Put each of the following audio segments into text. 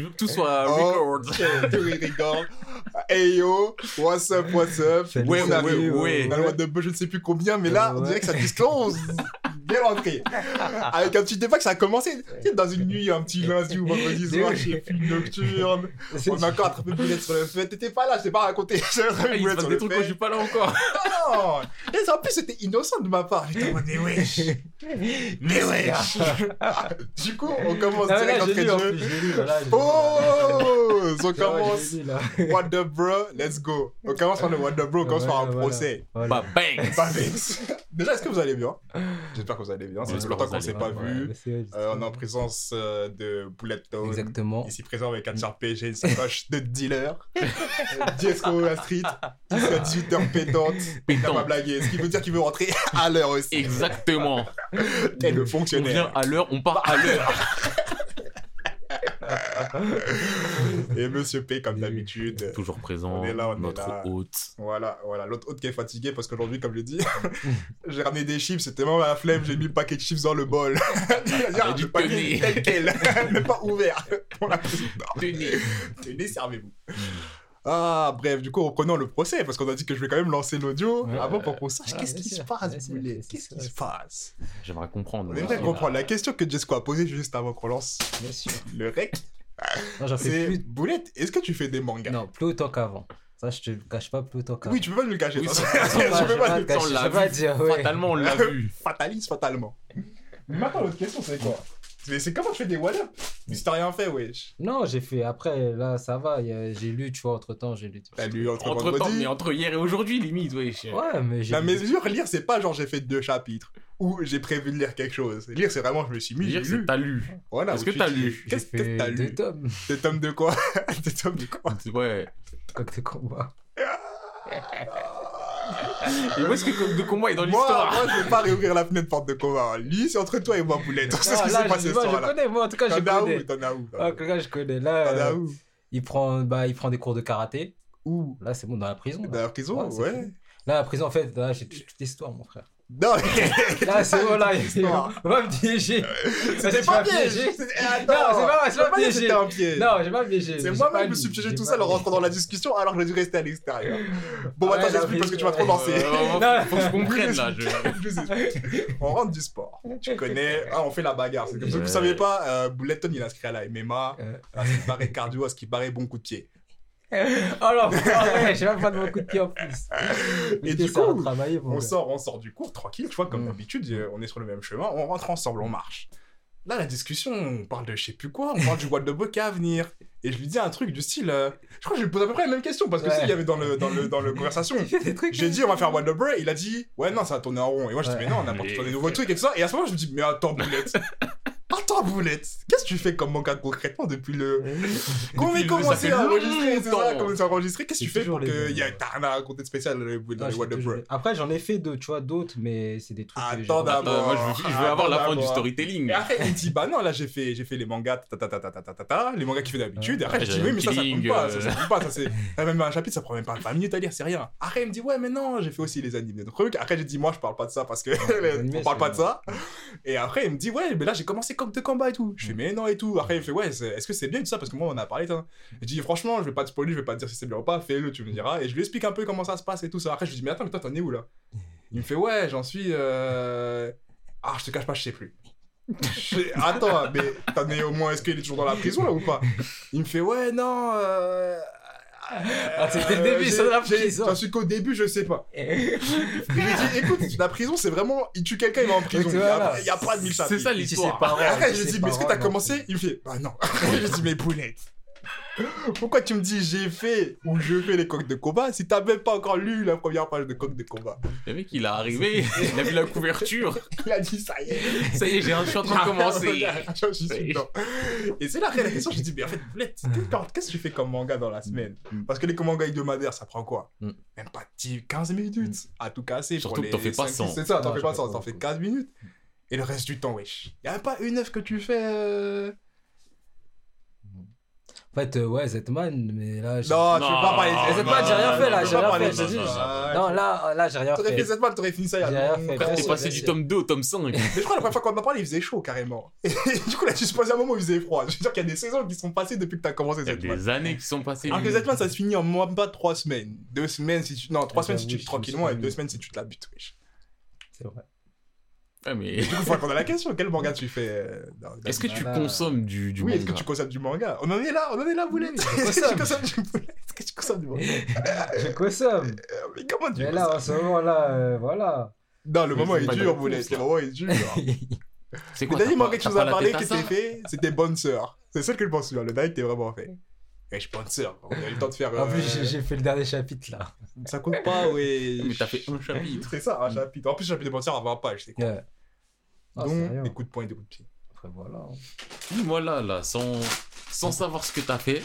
Je veux que tout soit Oh, record. tout est record. Hey yo, what's up, what's up? Ouais, On ouais, ouais. Dans le What the Buzz, je ne sais plus combien, mais là, on dirait que ça disclose. Bien. Avec un petit débat que ça a commencé tu sais, dans une nuit, un petit lundi ou vendredi soir, chez Film Nocturne. On a encore attrapé Boulette sur le fait. T'étais pas là, je t'ai pas raconté. Attrapé Ah, Boulette sur des le trucs quand je suis pas là encore. Non Et en plus, c'était innocent de ma part. J'étais en mode, mais wesh Mais wesh Du coup, on commence Ah, direct lu de jeu. plus, voilà, Oh On commence. What the bro, let's go. On commence par le What the bro, on commence par un procès. Bah, bang vexé. Déjà, est-ce que vous allez bien? J'espère que vous allez bien. J'espère longtemps qu'on vous s'est pas Ouais, vu. c'est- Euh, on est en présence euh, de Bullet Town. Exactement. Ici présent avec un char PG, une sacoche de dealer. Diesco à Street. Ici à 18h pétante. Il n'a pas blagué. Ce qui veut dire qu'il veut rentrer à l'heure aussi. Exactement. Tel le On vient fonctionnaire. à l'heure, on part à l'heure. Et Monsieur P, comme d'habitude. Toujours présent. On est là, on est notre là. hôte. Voilà, voilà. L'autre autre qui est fatigué parce qu'aujourd'hui, comme je dis, j'ai ramené des chips, c'était vraiment la flemme, j'ai mis le paquet de chips dans le bol. C'est-à-dire, Avec du paquet tel quel, même pas ouvert. Tenez. Tenez, servez-vous. Ah, bref, du coup, reprenons le procès parce qu'on a dit que je vais quand même lancer l'audio Ouais. avant pour qu'on sache Ah, qu'est-ce qui se passe, Boulet. Qu'est-ce qui se passe? J'aimerais comprendre. On aimerait comprendre la question que Jesco a posée juste avant qu'on lance Bien sûr. le rec. Non, j'en fais C'est plus. Boulette, est-ce que tu fais des mangas? Non, plus autant qu'avant. Ça, je te le cache pas plus autant qu'avant. Oui, tu peux pas nous le cacher. Oui, ça. Je peux pas le cacher, on je l'a pas vu. dire, ouais. Fatalement, on l'a vu. Fatalise fatalement. Mais maintenant, l'autre question, c'est quoi? C'est c'est comment tu fais des one-up Si t'as rien fait, wesh. Non, j'ai fait. Après, là, ça va. il y a- J'ai lu, tu vois, entre temps, j'ai lu. T'as lu entre, Entre temps, vendredi. mais entre hier et aujourd'hui, limite, wesh. Ouais, mais j'ai. La lu- mesure, lire, c'est pas genre j'ai fait deux chapitres ou j'ai prévu de lire quelque chose. Lire, c'est vraiment je me suis mis, j'ai Dire que lu. t'as lu. Voilà, Est-ce où que tu t'as dis, lu? j'ai Qu'est-ce fait que t'as deux lu tomes. Des tomes de quoi? Des tomes de quoi? Ouais. Coq de combat. Et où est-ce que de combat est dans Moi, l'histoire moi, je vais pas réouvrir la fenêtre porte de combat. Lui, c'est entre toi et moi, Boulette. Sait ce Ah, qui là, s'est passé je, ce moi, je soir-là. connais, moi, en tout cas, je T'en as connais. où T'en as où Ah, en tout cas, je connais. Là, T'en as euh, où il, prend, bah, il prend des cours de karaté. Où? Là, c'est bon, dans la prison. Dans Là, la prison Ouais, c'est. Là, la prison, en fait, là, j'ai toute toute l'histoire, mon frère. Non, Là, c'est bon, là, il va me piéger. C'était Tu pas m'as piège piégé. C'était- Non, c'est pas, c'est je peux pas piégé. c'était un piège. Non, j'ai pas piégé. C'est moi-même qui me suis piégé tout seul en rentrant dans la discussion alors que j'ai dû rester à l'extérieur. Bon, Ah attends, j'explique parce que tu vas trop. Euh, Non. Faut que je comprenne là. je- Je. On rentre du sport. Tu connais. Ah, on fait la bagarre. C'est comme ça que vous savez pas, euh, Bouletton, il est inscrit à la MMA. Euh. À ce qui paraît cardio, à ce qui paraît bon coup de pied. Oh ouais, j'ai même pas de mon coup de pied en plus. Et du coup, On gars. sort, on sort du cours tranquille, tu vois, comme Mm. d'habitude, euh, on est sur le même chemin, on rentre ensemble, on marche. Là, la discussion, on parle de je sais plus quoi, on parle du What the Book à venir. Et je lui dis un truc du style. euh, je crois que je lui pose à peu près la même question, parce que Ouais. s'il y avait dans le, dans le, dans le conversation. Il fait des trucs. J'ai dit, on va faire What the Break. Il a dit, ouais, non, ça va tourner en rond. Et moi, je dis, Ouais. mais non, on a apporté Mais- des nouveaux trucs et tout ça. Et à ce moment, je me dis, mais attends, Boulette. Toi, Boulette, qu'est-ce que tu fais comme manga concrètement depuis le. Comment on commencé à enregistrer commencé à enregistrer. Qu'est-ce que tu fais pour qu'il y ait un raconté spécial dans les Wonderbread Après, j'en ai fait deux, tu vois, d'autres, mais c'est des trucs. Attends d'abord. Je veux avoir la fin du storytelling. Il dit, bah non, là, j'ai fait j'ai fait les mangas, ta ta ta ta ta ta les mangas qu'il fait d'habitude. Après, je dis, oui, mais ça, ça euh. compte pas. Ça compte pas. Ça, même un chapitre, ça prend même pas 20 minutes à lire, c'est rien. Après, il me dit, ouais, mais non, j'ai fait aussi les animés de trucs. Après, j'ai dit, moi, je parle pas de ça parce que on parle pas de ça. Et après, il me dit, ouais, mais là, j'ai commencé comme de combat et tout. Je fais, mais non et tout. Après, il me fait, ouais, est-ce que c'est bien tout ça? Parce que moi, on a parlé, ça. Je dis, franchement, je vais pas te spoiler, je vais pas te dire si c'est bien ou pas, fais-le, tu me diras. Et je lui explique un peu comment ça se passe et tout ça. Après, je lui dis, mais attends, mais toi, t'en es où là? Il me fait, ouais, j'en suis, euh... ah, je te cache pas, je sais plus. Attends, mais t'en es au moins, est-ce qu'il est toujours dans la prison là ou pas? Il me fait, ouais, non. Euh... Ah, c'était le euh, début, j'ai- c'est la prison. J'en suis qu'au début, je sais pas. Je lui ai dit, écoute, la prison, c'est vraiment, il tue quelqu'un, il va en prison. Il y a- pas de mille C'est ça l'histoire. pas, Et après, je lui dis, mais est-ce que t'as commencé? Il me fait, bah non. je lui dis, mais poulette. Pourquoi tu me dis j'ai fait ou je fais les coques de combat? Si t'as même pas encore lu la première page de coques de combat Le mec, il est arrivé, il a vu la couverture. Il a dit ça y est. Ça y est, j'ai un- je suis en train de commencer. Je suis dedans. Et c'est là après la question, je dis, mais en fait, qu'est-ce que tu fais comme manga dans la semaine? Parce que les mangas hebdomadaires, ça prend quoi? Mm. Même pas 10, 15 minutes à tout casser. Surtout que les t'en fais pas 5, 100. C'est ça, t'en fais pas fais 100, pas t'en fais beaucoup. 15 minutes. Et le reste du temps, wesh. Y a pas une œuvre que tu fais. En fait, euh, ouais, Zetman, mais là. j'ai- Non, tu veux pas parler de Zetman, j'ai rien fait là, j'ai rien fait, je te dis. non, là, là, j'ai rien T'aurais fait fait. Zetman, t'aurais fini ça il y a J'ai rien longtemps. fait, Frère, t'es passé du tome 2 au tome 5. Mais je crois la première fois qu'on en a parlé, il faisait chaud carrément. Et du coup, là, tu supposes un moment où il faisait froid. Je veux dire qu'il y a des saisons qui sont passées depuis que t'as commencé Il y a Zetman. des années qui sont passées. Alors que Zetman, ça se finit en moins pas 3 semaines. 2 semaines si tu. Non, 3 Ah, semaines si tu te je tranquillement me et 2 mis. semaines si tu te la butes. wesh. C'est vrai. Ouais, mais Du coup, faut répondre à la question. Quel manga tu fais euh, dans- dans- est-ce que tu Voilà. consommes du, du Oui, est-ce que manga tu consommes du manga? On en est là, on en est là, Boulette. Oui, je Est-ce que tu consomme. consommes du manga? Est-ce que tu consommes du manga? Je consomme. Euh, Mais comment tu Mais là, en ce moment-là, euh, voilà. Non, le Mais moment c'est est dur, course, Le moment est dur. C'est Le quoi dernier t'as manga pas- que tu t'as nous pas as la parlé tête à qui ça t'es fait, c'était Bonne Sœur. C'est seul que je pense. Le dernier que t'es vraiment fait. Et je suis bonne sœur. On a eu le temps de faire. En plus, euh, j'ai- fait le dernier chapitre là. Ça compte pas, ouais. Mais t'as fait un chapitre. C'est ça, un chapitre. En plus, le chapitre de sœur à 20 pages, c'est quoi Ouais. Ah, Donc, rien. des coups de poing et des coups de pied. Après, voilà. hein. Dis-moi là, là, sans, sans savoir ce que t'as fait,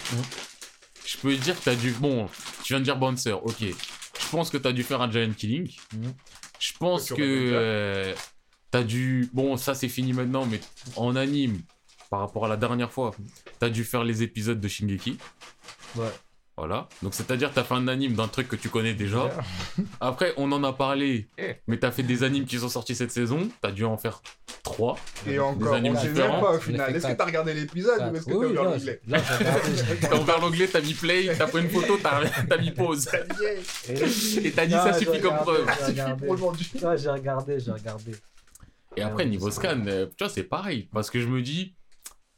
je peux dire que t'as dû. Bon, tu viens de dire bonne sœur, ok. Je pense que t'as dû faire un giant killing. Je pense que euh, t'as dû. Bon, ça c'est fini maintenant, mais en anime, par rapport à la dernière fois, t'as dû faire les épisodes de Shingeki. Ouais. Voilà. Donc c'est-à-dire t'as fait un anime d'un truc que tu connais déjà. Après, on en a parlé, mais t'as fait des animes qui sont sortis cette saison. T'as dû en faire trois. Et encore, on animes sait même pas au final. Est-ce que t'as regardé l'épisode ou est-ce que Oui, t'as là, j'ai regardé. Ouvert l'onglet, t'as mis play, t'as pris une photo, t'as t'as mis pause. Et t'as dit Non, ça j'ai suffit comme regardé, preuve. j'ai regardé. Aujourd'hui. Ouais, j'ai regardé, j'ai regardé. Et après, niveau c'est scan, euh, tu vois, c'est pareil. Parce que je me dis,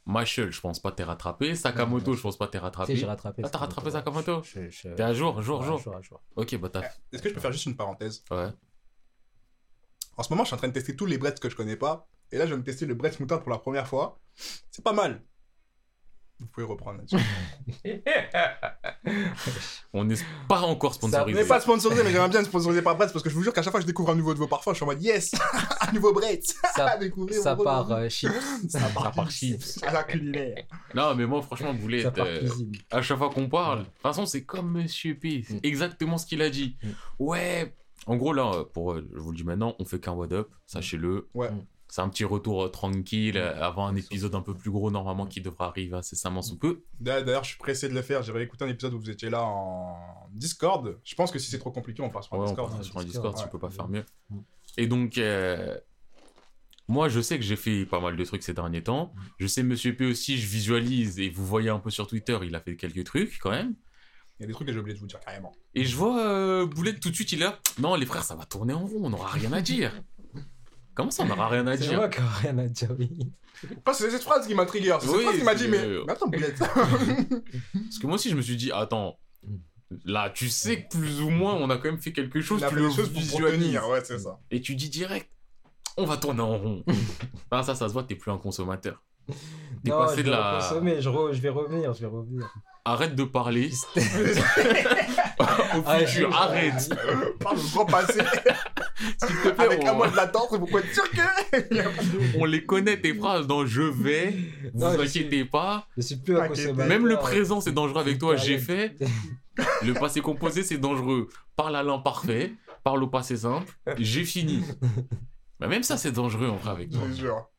Marshall, je pense pas t'es rattrapé. Sakamoto, je pense pas t'es rattrapé. j'ai rattrapé. Ah, t'as rattrapé Sakamoto Je- je- T'es à jour, jour, Ouais, jour. jour, à jour. Ok, bah t'as. Est-ce que je peux faire juste une parenthèse? Ouais. En ce moment, je suis en train de tester tous les breads que je connais pas. Et là, je vais me tester le bread moutarde pour la première fois. C'est pas mal. Vous pouvez reprendre là-dessus. On n'est pas encore On sponsorisé. n'est pas sponsorisé, mais j'aimerais bien être sponsorisé par Bread parce que je vous jure qu'à chaque fois que je découvre un nouveau de vos parfums, je suis en mode yes Un nouveau Bread Ça, découvrir. ça part euh, chips. Ça Ça part chips. À la culinaire. Non, mais moi, franchement, vous voulez part euh, à chaque fois qu'on parle, de toute façon, c'est comme Monsieur P. C'est Mm. exactement ce qu'il a dit. Mm. Ouais. En gros, là, pour, euh, je vous le dis maintenant, on fait qu'un What Up, sachez-le. Ouais. C'est un petit retour euh, tranquille euh, avant un épisode un peu plus gros, normalement, qui devra arriver incessamment sous peu. D'ailleurs, je suis pressé de le faire. J'ai réécouté un épisode où vous étiez là en Discord. Je pense que si c'est trop compliqué, on passe sur Ouais, on Discord. ouais, sur un Discord, tu ouais. peux pas faire mieux. Et donc, euh, moi, je sais que j'ai fait pas mal de trucs ces derniers temps. Je sais, Monsieur P aussi, je visualise, et vous voyez un peu sur Twitter, il a fait quelques trucs quand même. Il y a des trucs que j'ai oublié de vous dire carrément. Et je vois euh, Boulette tout de suite, il est là. Non, les frères, ça va tourner en rond, on n'aura rien à dire. Comment ça, on n'aura rien à C'est dire moi qui n'ai rien à dire, oui. Parce que c'est cette phrase qui m'a trigger. C'est Oui, cette phrase qui m'a dit, c'est- mais. Mais attends, Boulette. Parce que moi aussi, je me suis dit, attends, là, tu sais que plus ou moins, on a quand même fait quelque chose, On a tu fait le des choses pour, pour visualises. tenir. Ouais, c'est ça. Et tu dis direct, on va tourner en rond. ah, ça, ça se voit, t'es plus un consommateur. T'es Non, passé je de vais la. consommer, je, re- je vais revenir, je vais revenir. Arrête de parler au Ah, futur, arrête. Parle au passé. S'il te plaît, Avec on, un mois de latence, vous pouvez être sûr que. on les connaît tes phrases dans je vais, vous Non, inquiétez pas. Je suis plus. Même le présent, c'est dangereux avec toi, j'ai fait. Le passé composé, c'est dangereux. Parle à l'imparfait, parle au passé simple, j'ai fini. Mais même ça, c'est dangereux en vrai avec Je toi.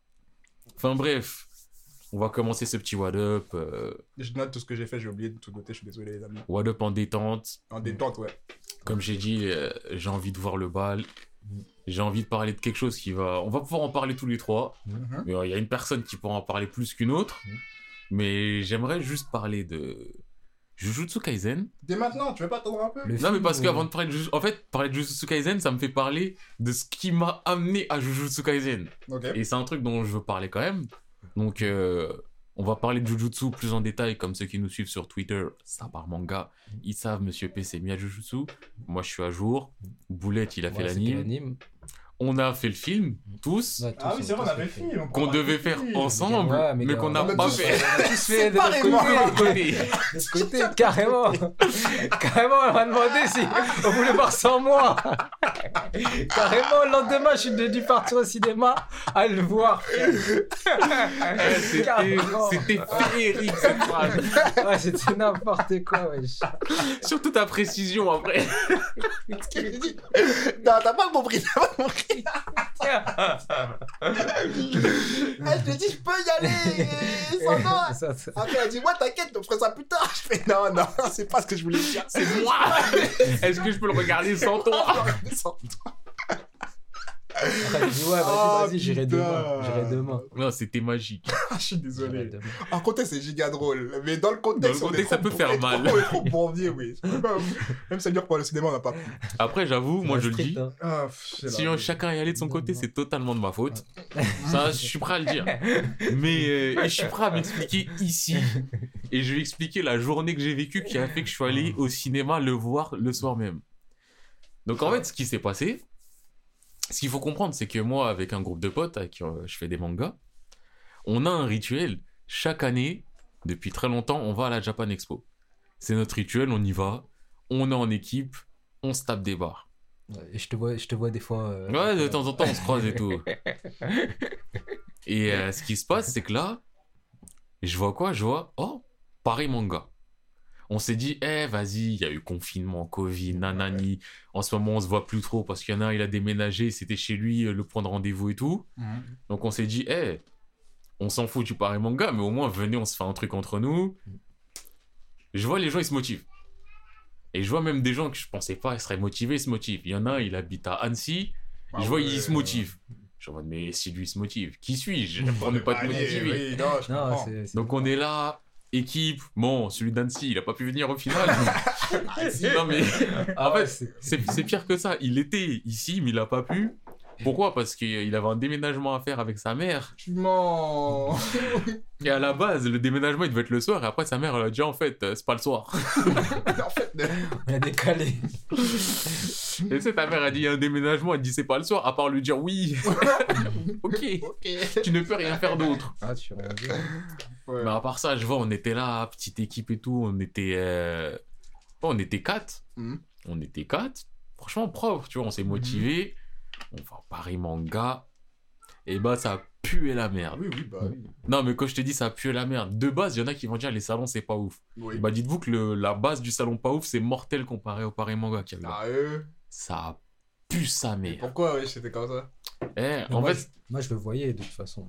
Enfin bref, on va commencer ce petit What Up. euh, Je note tout ce que j'ai fait, j'ai oublié de tout noter, je suis désolé, les amis. what Up en détente. En détente, ouais. Comme j'ai dit, euh, j'ai envie de voir le bal. J'ai envie de parler de quelque chose qui va. On va pouvoir en parler tous les trois. Mhm. Mais euh, il y a une personne qui pourra en parler plus qu'une autre. Mais j'aimerais juste parler de Jujutsu Kaisen. Dès maintenant, tu veux pas attendre un peu? Le Non, mais parce qu'avant de parler de Jujutsu... En fait, parler de Jujutsu Kaisen, ça me fait parler de ce qui m'a amené à Jujutsu Kaisen. Et c'est un truc dont je veux parler quand même. Donc, euh, on va parler de Jujutsu plus en détail, comme ceux qui nous suivent sur Twitter, ça par manga. Ils savent, Monsieur P, c'est mis à Jujutsu. Moi, je suis à jour. Boulette, il a fait l'anime. On a fait le film, tous, Ouais, Ah tous, oui, c'est vrai, on avait fait. le film. qu'on devait faire ensemble, Ouais, mais qu'on n'a pas fait. On a tous fait de notre Séparément. côté. Côté. De ce côté, carrément. carrément, on m'a demandé si on voulait voir sans moi. carrément, le lendemain, je suis dû partir au cinéma à le voir. Eh, c'était féerique cette phrase. Ouais, c'était n'importe quoi, wesh. Surtout ta précision après. Non, t'as pas compris, t'as pas compris. Je te dis, je peux y aller sans toi. Après, elle dit, ouais, t'inquiète, on fera ça plus tard. Je fais, non, non, c'est pas ce que je voulais dire. C'est moi Est-ce que je peux le regarder sans toi? Sans toi. Après, il dit, ouais, vas-y, Oh, vas-y, j'irai demain. J'irai demain. Non, c'était magique. Ah, je suis désolé. En contexte, c'est giga drôle. Mais dans le contexte, Dans le on est contexte, ça peut faire mal. Trop, on est trop bourbier, oui. Même ça veut dire pour le cinéma, on n'a pas pu. Après, j'avoue, moi je le dis. hein. Ah, Si chacun est allé de son côté, c'est totalement de ma faute. Ça, je suis prêt à le dire. Mais euh, je suis prêt à m'expliquer ici. Et je vais expliquer la journée que j'ai vécue qui a fait que je suis allé au cinéma le voir le soir même. Donc en fait, ce qui s'est passé, ce qu'il faut comprendre, c'est que moi, avec un groupe de potes avec qui euh, je fais des mangas, on a un rituel. Chaque année, depuis très longtemps, on va à la Japan Expo. C'est notre rituel, on y va, on est en équipe, on se tape des bars. Ouais, je te vois, je te vois des fois. euh, Ouais, de temps en temps, on se croise et tout. Et euh, ce qui se passe, c'est que là, je vois quoi? Je vois, oh, Paris Manga. On s'est dit, eh, vas-y, il y a eu confinement, Covid, nanani. En ce moment, on se voit plus trop parce qu'il y en a un, il a déménagé, c'était chez lui, euh, le point de rendez-vous et tout. Mhm. Donc on s'est dit, eh, on s'en fout du Paris Manga, mais au moins, venez, on se fait un truc entre nous. Je vois les gens, ils se motivent. Et je vois même des gens que je pensais pas, ils seraient motivés, ils se motivent. Il y en a un, il habite à Annecy, Ah je vois, ouais, il se motive. Je suis en mode, mais si lui se motive, qui suis-je? Bon, pour ne mais pas te allez, motiver oui, non, je Non, comprends. c'est. c'est- Donc on est là, équipe. Bon, celui d'Annecy, il a pas pu venir au final. non mais Ah en fait, c'est- c'est c'est pire que ça. Il était ici, mais il a pas pu. Pourquoi? Parce qu'il avait un déménagement à faire avec sa mère. Tu mens. Et à la base, le déménagement, il devait être le soir. Et après, sa mère, elle a dit en fait, euh, c'est pas le soir. en fait, On a décalé. Et tu sais, ta mère a dit il y a un déménagement. Elle dit c'est pas le soir, à part lui dire oui. ok, ok. tu ne peux rien faire d'autre. Ah, tu. Ouais. Mais à part ça, je vois, on était là, petite équipe et tout. On était, euh, bon, on était quatre. Mhm. On était quatre. Franchement, propre, tu vois, on s'est motivé. On va Paris Manga. Et bah, ça a pué la Ah merde. oui, oui, bah oui. Non, mais quand je te dis ça a pué la merde, de base, il y en a qui vont dire les salons, c'est pas ouf. Oui. Bah, dites-vous que le- la base du salon pas ouf, c'est mortel comparé au Paris Manga qu'il y là. Sérieux Ça a pu sa Mais mère. pourquoi, oui, c'était comme ça? Eh, en moi, fait, je, moi, je le voyais de toute façon.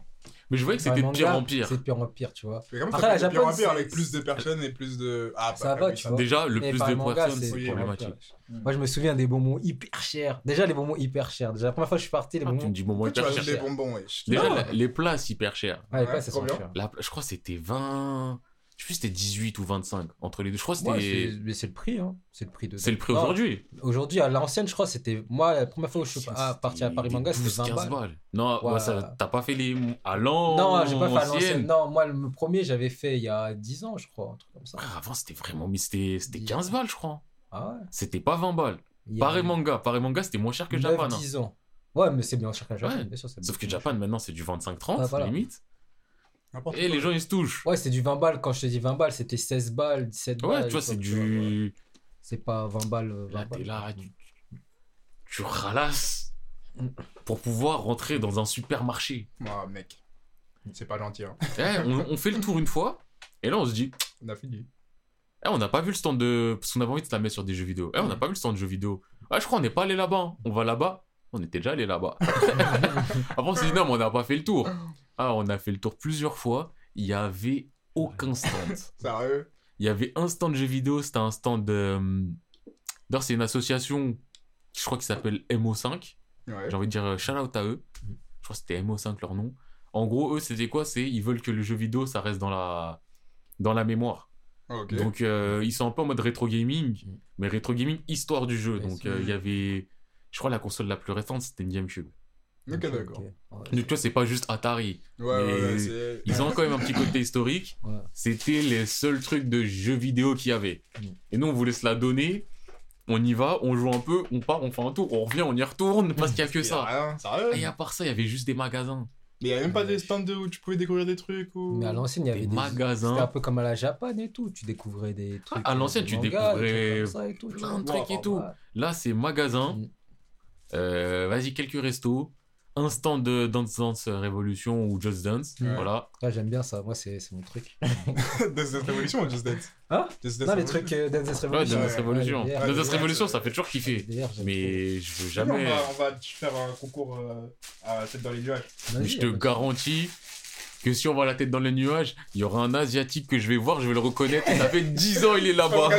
Mais je voyais que c'était de pire en pire. C'est de pire en pire, tu vois. Mais Après, ça la de pire en pire avec plus de personnes et plus de. Ah, Ça bah, va, oui, tu ça- vois. Déjà, le plus de les mangas, personnes, c'est problématique. pire. Moi, je me souviens des bonbons hyper chers. Déjà, les bonbons hyper chers. Déjà, la première fois que je suis parti, les Ah, tu me bonbons. dis bon, Pourquoi tu hyper cher. des bonbons, wesh Déjà, Non. la- les places hyper chères. Ah, les Ouais, places, elles sont chères. Je crois que c'était 20. Je sais plus, c'était 18 ou 25 entre les deux. Je crois que c'était. c'est- mais c'est le prix, hein. C'est le prix de. c'est le prix aujourd'hui. Aujourd'hui, à l'ancienne, je crois, c'était. Moi, la première fois où je suis ah, parti à Paris Manga, c'était 20 15 balles. Non, Ouais. t'as pas fait les. À l'an. Non, j'ai pas fait à l'ancienne. ancienne. Non, moi, le premier, j'avais fait il y a 10 ans, je crois, un truc comme ça. Ah, avant, c'était vraiment. Mais c'était c'était 15 balles, je crois. Ah ouais. C'était pas 20 balles. Pareil manga. Pareil manga, c'était moins cher que Japan. hein. 10 ans. Ouais, mais c'est bien cher que Japan, bien sûr. Sauf que Japan, maintenant, c'est du 25-30, Ouais, voilà. limite. N'importe Et quoi. les gens, ils se touchent. Ouais, c'est du 20 balles. Quand je te dis 20 balles, c'était 16 balles, 17 balles. Ouais, tu vois, c'est du. C'est pas 20 balles. euh, 20 Là, t'es balles. là, tu, tu ralasses pour pouvoir rentrer dans un supermarché. Ah, mec. C'est pas gentil, hein. Eh, on, on fait le tour une fois, et là, on se dit, On a fini. eh, on n'a pas vu le stand de. Parce qu'on avait envie de se la mettre sur des jeux vidéo. Eh, on n'a pas vu le stand de jeux vidéo. Ah, je crois qu'on n'est pas allé là-bas. On va là-bas. On était déjà allé là-bas. Après, on s'est dit, non, mais on n'a pas fait le tour. Ah, on a fait le tour plusieurs fois. Il y avait aucun stand. Sérieux? Il y avait un stand de jeux vidéo, c'était un stand de. hum, D'ailleurs, c'est une association, je crois, qui s'appelle MO5. Ouais. J'ai envie de dire euh, shout out à eux. Je crois que c'était MO5 leur nom. En gros, eux, c'était quoi? C'est ils veulent que le jeu vidéo, ça reste dans la, dans la mémoire. Donc, euh, ils sont un peu en mode rétro gaming, Mm. mais rétro gaming histoire du jeu. Ouais, Donc, euh, il y avait. Je crois la console la plus récente, c'était une GameCube. Ok, d'accord. Ouais. Donc, tu vois, c'est pas juste Atari. Ouais, ouais, ouais. Ils ont quand même un petit côté historique. Ouais. C'était les seuls trucs de jeux vidéo qu'il y avait. Mm. Et nous, on voulait se la donner. On y va, on joue un peu, on part, on fait un tour, on revient, on y retourne parce qu'il y a que Y a ça. rien, sérieux Et à part ça, il y avait juste des magasins. Mais y a même pas des stands où tu pouvais découvrir des trucs ou. Mais à l'ancienne, il y avait Des des. magasins. C'était un peu comme à la Japan et tout. Tu découvrais des trucs. à l'ancienne, tu mangas, des découvrais trucs comme ça et tout, tu plein de trucs et tout. Là, c'est magasin. Mm. Euh, Vas-y, quelques restos. Instant de Dance Dance Revolution ou Just Dance. Ouais. Voilà. Ouais, j'aime bien ça. Moi, c'est c'est mon truc. Dance Dance Revolution ou Just Dance? Hein? Just Dance Non, les Revolution. trucs euh, Dance Dance Ouais, Revolution. Dance Dance Ouais, Revolution. ouais, Dance ouais, Dance ouais, Revolution, ouais. ça fait toujours kiffer. Mais je veux jamais. On va, on va faire un concours euh, à tête dans les nuages. Mais je te garantis que si on voit la tête dans les nuages, il y aura un Asiatique que je vais voir, je vais le reconnaître. Et ça fait 10 ans il est là-bas.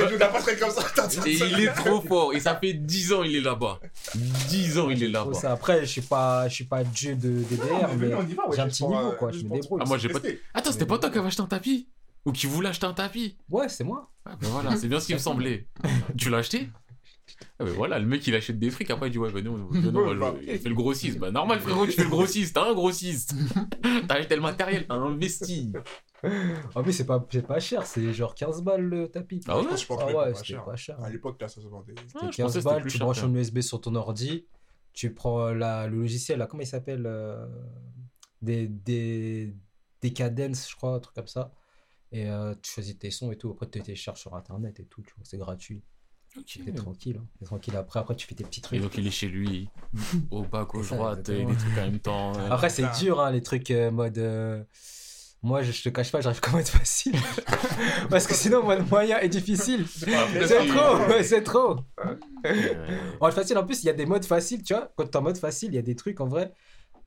Et il est trop fort. Et ça fait 10 ans il est là-bas. 10 ans il est là-bas. ça. Après, je suis pas, je suis pas dieu de DDR, mais va, j'ai un petit niveau, euh, quoi. Je me débrouille. Ah, moi, j'ai pas-. Attends, c'était pas toi qui avais acheté un tapis? Ou qui voulait acheter un tapis? Ouais, c'est moi. Ah, ben voilà, c'est bien ce qui me semblait. tu l'as acheté? Ah voilà, le mec il achète des frics, après il dit ouais, bah. jouer. il fait le grossiste. Bah normal frérot, tu fais le grossiste, t'as un grossiste. T'as acheté le matériel, t'as investi. En plus, c'est pas, c'est pas cher. C'est genre 15 balles le tapis. Ah ouais? Je pense Ah que ouais, pas c'était cher. pas cher. À l'époque, là, ça se vendait. Ah, C'était je 15 pensais que c'était balles, tu branches un USB sur ton ordi, tu prends la, le logiciel, là, comment il s'appelle euh, des, des, des cadences, je crois, un truc comme ça. Et euh, tu choisis tes sons et tout. Après, tu télécharges sur internet et tout, tu vois, c'est gratuit. Ok. T'es tranquille. Hein. T'es tranquille. Après, après, tu fais tes petits Et trucs. donc il est chez lui, au bas, gauche, droite, et des trucs en même temps. euh. Après, c'est dur, hein, les trucs euh, mode. euh, Moi, je, je te cache pas, j'arrive quand même à être facile. Parce que sinon, mode moyen est difficile. C'est trop, ouais, c'est trop. En facile, en plus, il y a des modes faciles, tu vois. Quand t'es en mode facile, il y a des trucs en vrai.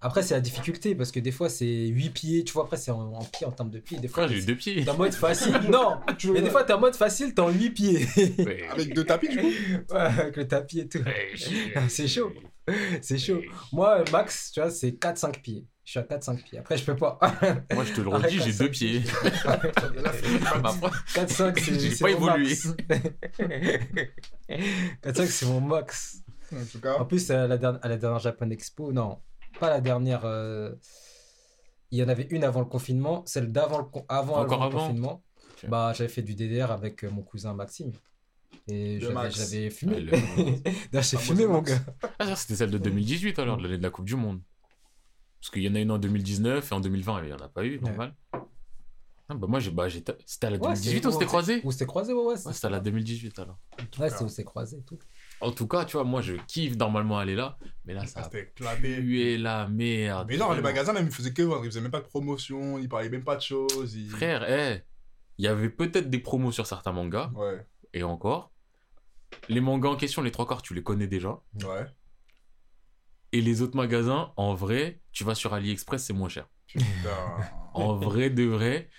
Après, c'est la difficulté parce que des fois, c'est 8 pieds, tu vois. Après, c'est en, en pieds, en termes de pieds. Des fois, j'ai eu deux pieds? t'es en mode facile. Non, mais des fois, t'es en mode facile, t'es en 8 pieds. Ouais. Avec deux tapis, du coup? Ouais, avec le tapis et tout. Ouais, C'est chaud. C'est chaud. Moi, max, tu vois, c'est 4-5 pieds. Je suis à 4-5 pieds. Après, je peux pas. Moi, je te le redis, j'ai 4-5 deux pieds. Après, 4-5, c'est J'ai pas mon évolué. max. 4-5, c'est mon max. En tout cas. En plus, à la, dernière, à la dernière Japan Expo, non, pas la dernière. euh, Il y en avait une avant le confinement, celle d'avant le, con- avant, Encore avant le confinement. Bah, j'avais fait du DDR avec euh, mon cousin Maxime. Et j'avais fumé. le- j'ai Ah, fumé, mon gars. Ah, c'était celle de 2018 alors, l'année de la Coupe du Monde. Parce qu'il y en a une en 2019 et en 2020, il n'y en a pas eu, normal. Ah, bah moi, j'ai, bah, j'étais- c'était à la Ouais, 2018 c'est- ou c'était croisé Ou c'était croisé, ouais, ouais. c'était à la 2018 alors. Ouais, c'est où c'est croisé et tout. En tout cas, tu vois, moi, je kiffe normalement aller là, mais là, ça Ça a c'était éclaté. la merde. Mais non, les magasins, même, ils faisaient que vendre. Ils faisaient même pas de promotion, ils parlaient même pas de choses. Ils... Frère, eh, il y avait peut-être des promos sur certains mangas, Ouais, et encore. Les mangas en question, les trois quarts, tu les connais déjà. ouais. Et les autres magasins, en vrai, tu vas sur AliExpress, c'est moins cher. Putain. En vrai de vrai,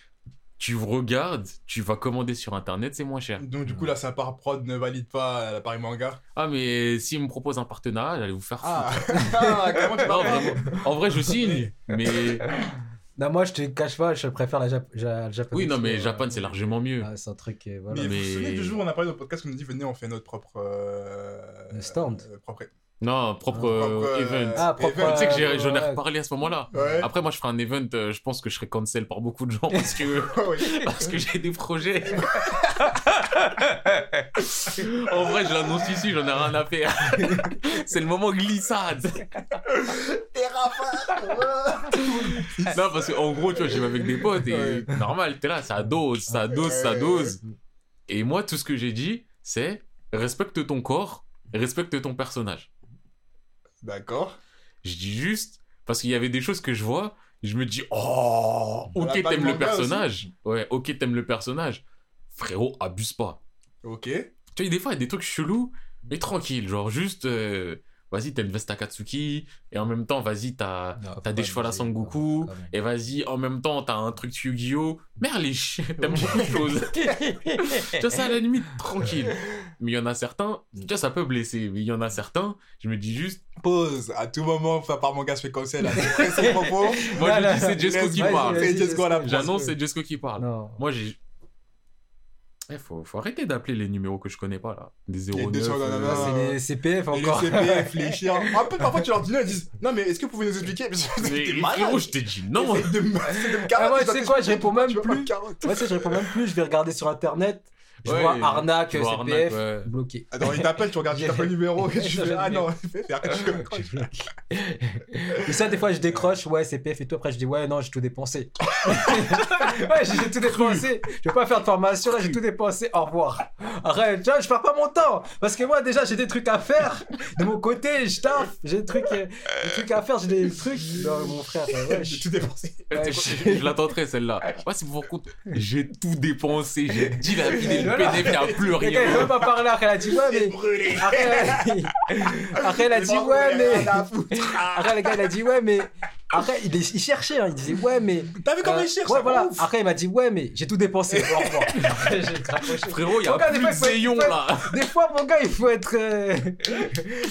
tu regardes, tu vas commander sur internet, c'est moins cher. Donc, du coup, là, ça part prod ne valide pas la Paris Manga. Ah, mais s'ils me proposent un partenariat, j'allais vous faire Ah, foutre. ah comment tu Non, parles vraiment. En vrai, je signe. Mais Non, moi, je te cache pas, je préfère la Jap ja- Japan oui, non, mais Expo, Japan, euh, c'est largement mieux. ouais, c'est un truc, euh, voilà. Mais, vous Mais- vous souvenez du jour où on a parlé dans le podcast qu'on nous dit venez on fait notre propre euh, stand. euh, propre Non, propre Ah, euh, propre, euh, event. Ah, propre. Event, Tu sais que j'ai- euh, j'en ai reparlé à ce moment-là. ouais Après, moi, je ferai un event, euh, je pense que je serai cancel par beaucoup de gens parce que, Ouais. parce que j'ai des projets. en vrai, je l'annonce ici, j'en ai rien à faire. C'est le moment glissade. Non, parce qu'en gros, tu vois, j'y vais avec des potes et Ouais. normal, t'es là, ça dose, ça dose, ça dose. Et moi, tout ce que j'ai dit, c'est respecte ton corps, respecte ton personnage. D'accord. Je dis juste, parce qu'il y avait des choses que je vois, je me dis, oh, ok, t'aimes le personnage. Ouais, ok, t'aimes le personnage. Frérot, abuse pas. Ok. Tu vois, des fois, il y a des trucs chelous, mais tranquille, genre juste, euh, vas-y, t'as une veste à Katsuki, et en même temps, vas-y, t'as t'as des cheveux à la Sangoku, et vas-y, en même temps, t'as un truc Yu-Gi-Oh! Merde, les chiens, t'aimes beaucoup de choses. tu vois, ça à la limite, tranquille. Mais il y en a certains, tu vois, ça peut blesser, mais il y en a certains, je me dis juste, Pause. À tout moment, enfin, par manga se fait cancel. Après ses propos. moi je dis c'est Jesco qui parle. C'est. J'annonce c'est Jesco qui parle. Moi j'ai. Eh, faut, faut arrêter d'appeler les numéros que je connais pas là. Des 09. 200, non, non, euh, Là, non. c'est les CPF Et les encore. CPF, les chiens. Un peu, parfois, tu leur dis non, ils disent Non, mais est-ce que vous pouvez nous expliquer? Parce que Mais t'es malade. je t'ai dit non. De me- de me Ah, carotter, moi, tu sais quoi, je réponds même plus. Moi, je réponds même plus. Je vais regarder sur internet. Je Ouais, vois arnaque, vois CPF, arnaque, ouais. bloqué. Attends, il t'appelle, tu regardes, tu tapes le numéro, et tu fais, ah non, tu Et ça, des fois, je décroche, ouais, CPF et tout. Après, je dis, ouais, non, j'ai tout dépensé. ouais, j'ai tout dépensé. Je vais pas faire de formation, là, j'ai tout dépensé. Au revoir. Arrête, tu vois, je perds pas mon temps. Parce que moi, déjà, j'ai des trucs à faire. De mon côté, je taffe. J'ai des trucs, euh, des trucs à faire, j'ai des trucs. Non, mon frère, ouais, J'ai tout dépensé. Je- la tenterai celle-là. Moi, si vous vous rendez compte, j'ai tout dépensé, j'ai dilapidé le Voilà. PDF, il n'y a plus Le gars, il veut rien. même pas parler. Après, elle a dit, ouais, mais. brûlé. Après, elle a- Après, elle a dit, ouais, mais. Après, le gars, il a dit, ouais, mais. Après, il, cherchait, hein, il disait, ouais, mais. T'as vu comment euh, il cherche Ouais, voilà. Après, il m'a dit, ouais, mais j'ai tout dépensé. Au revoir. Après, j'ai raccroché. Frérot, il y a plus fois, de là. Des fois, mon gars, il faut être.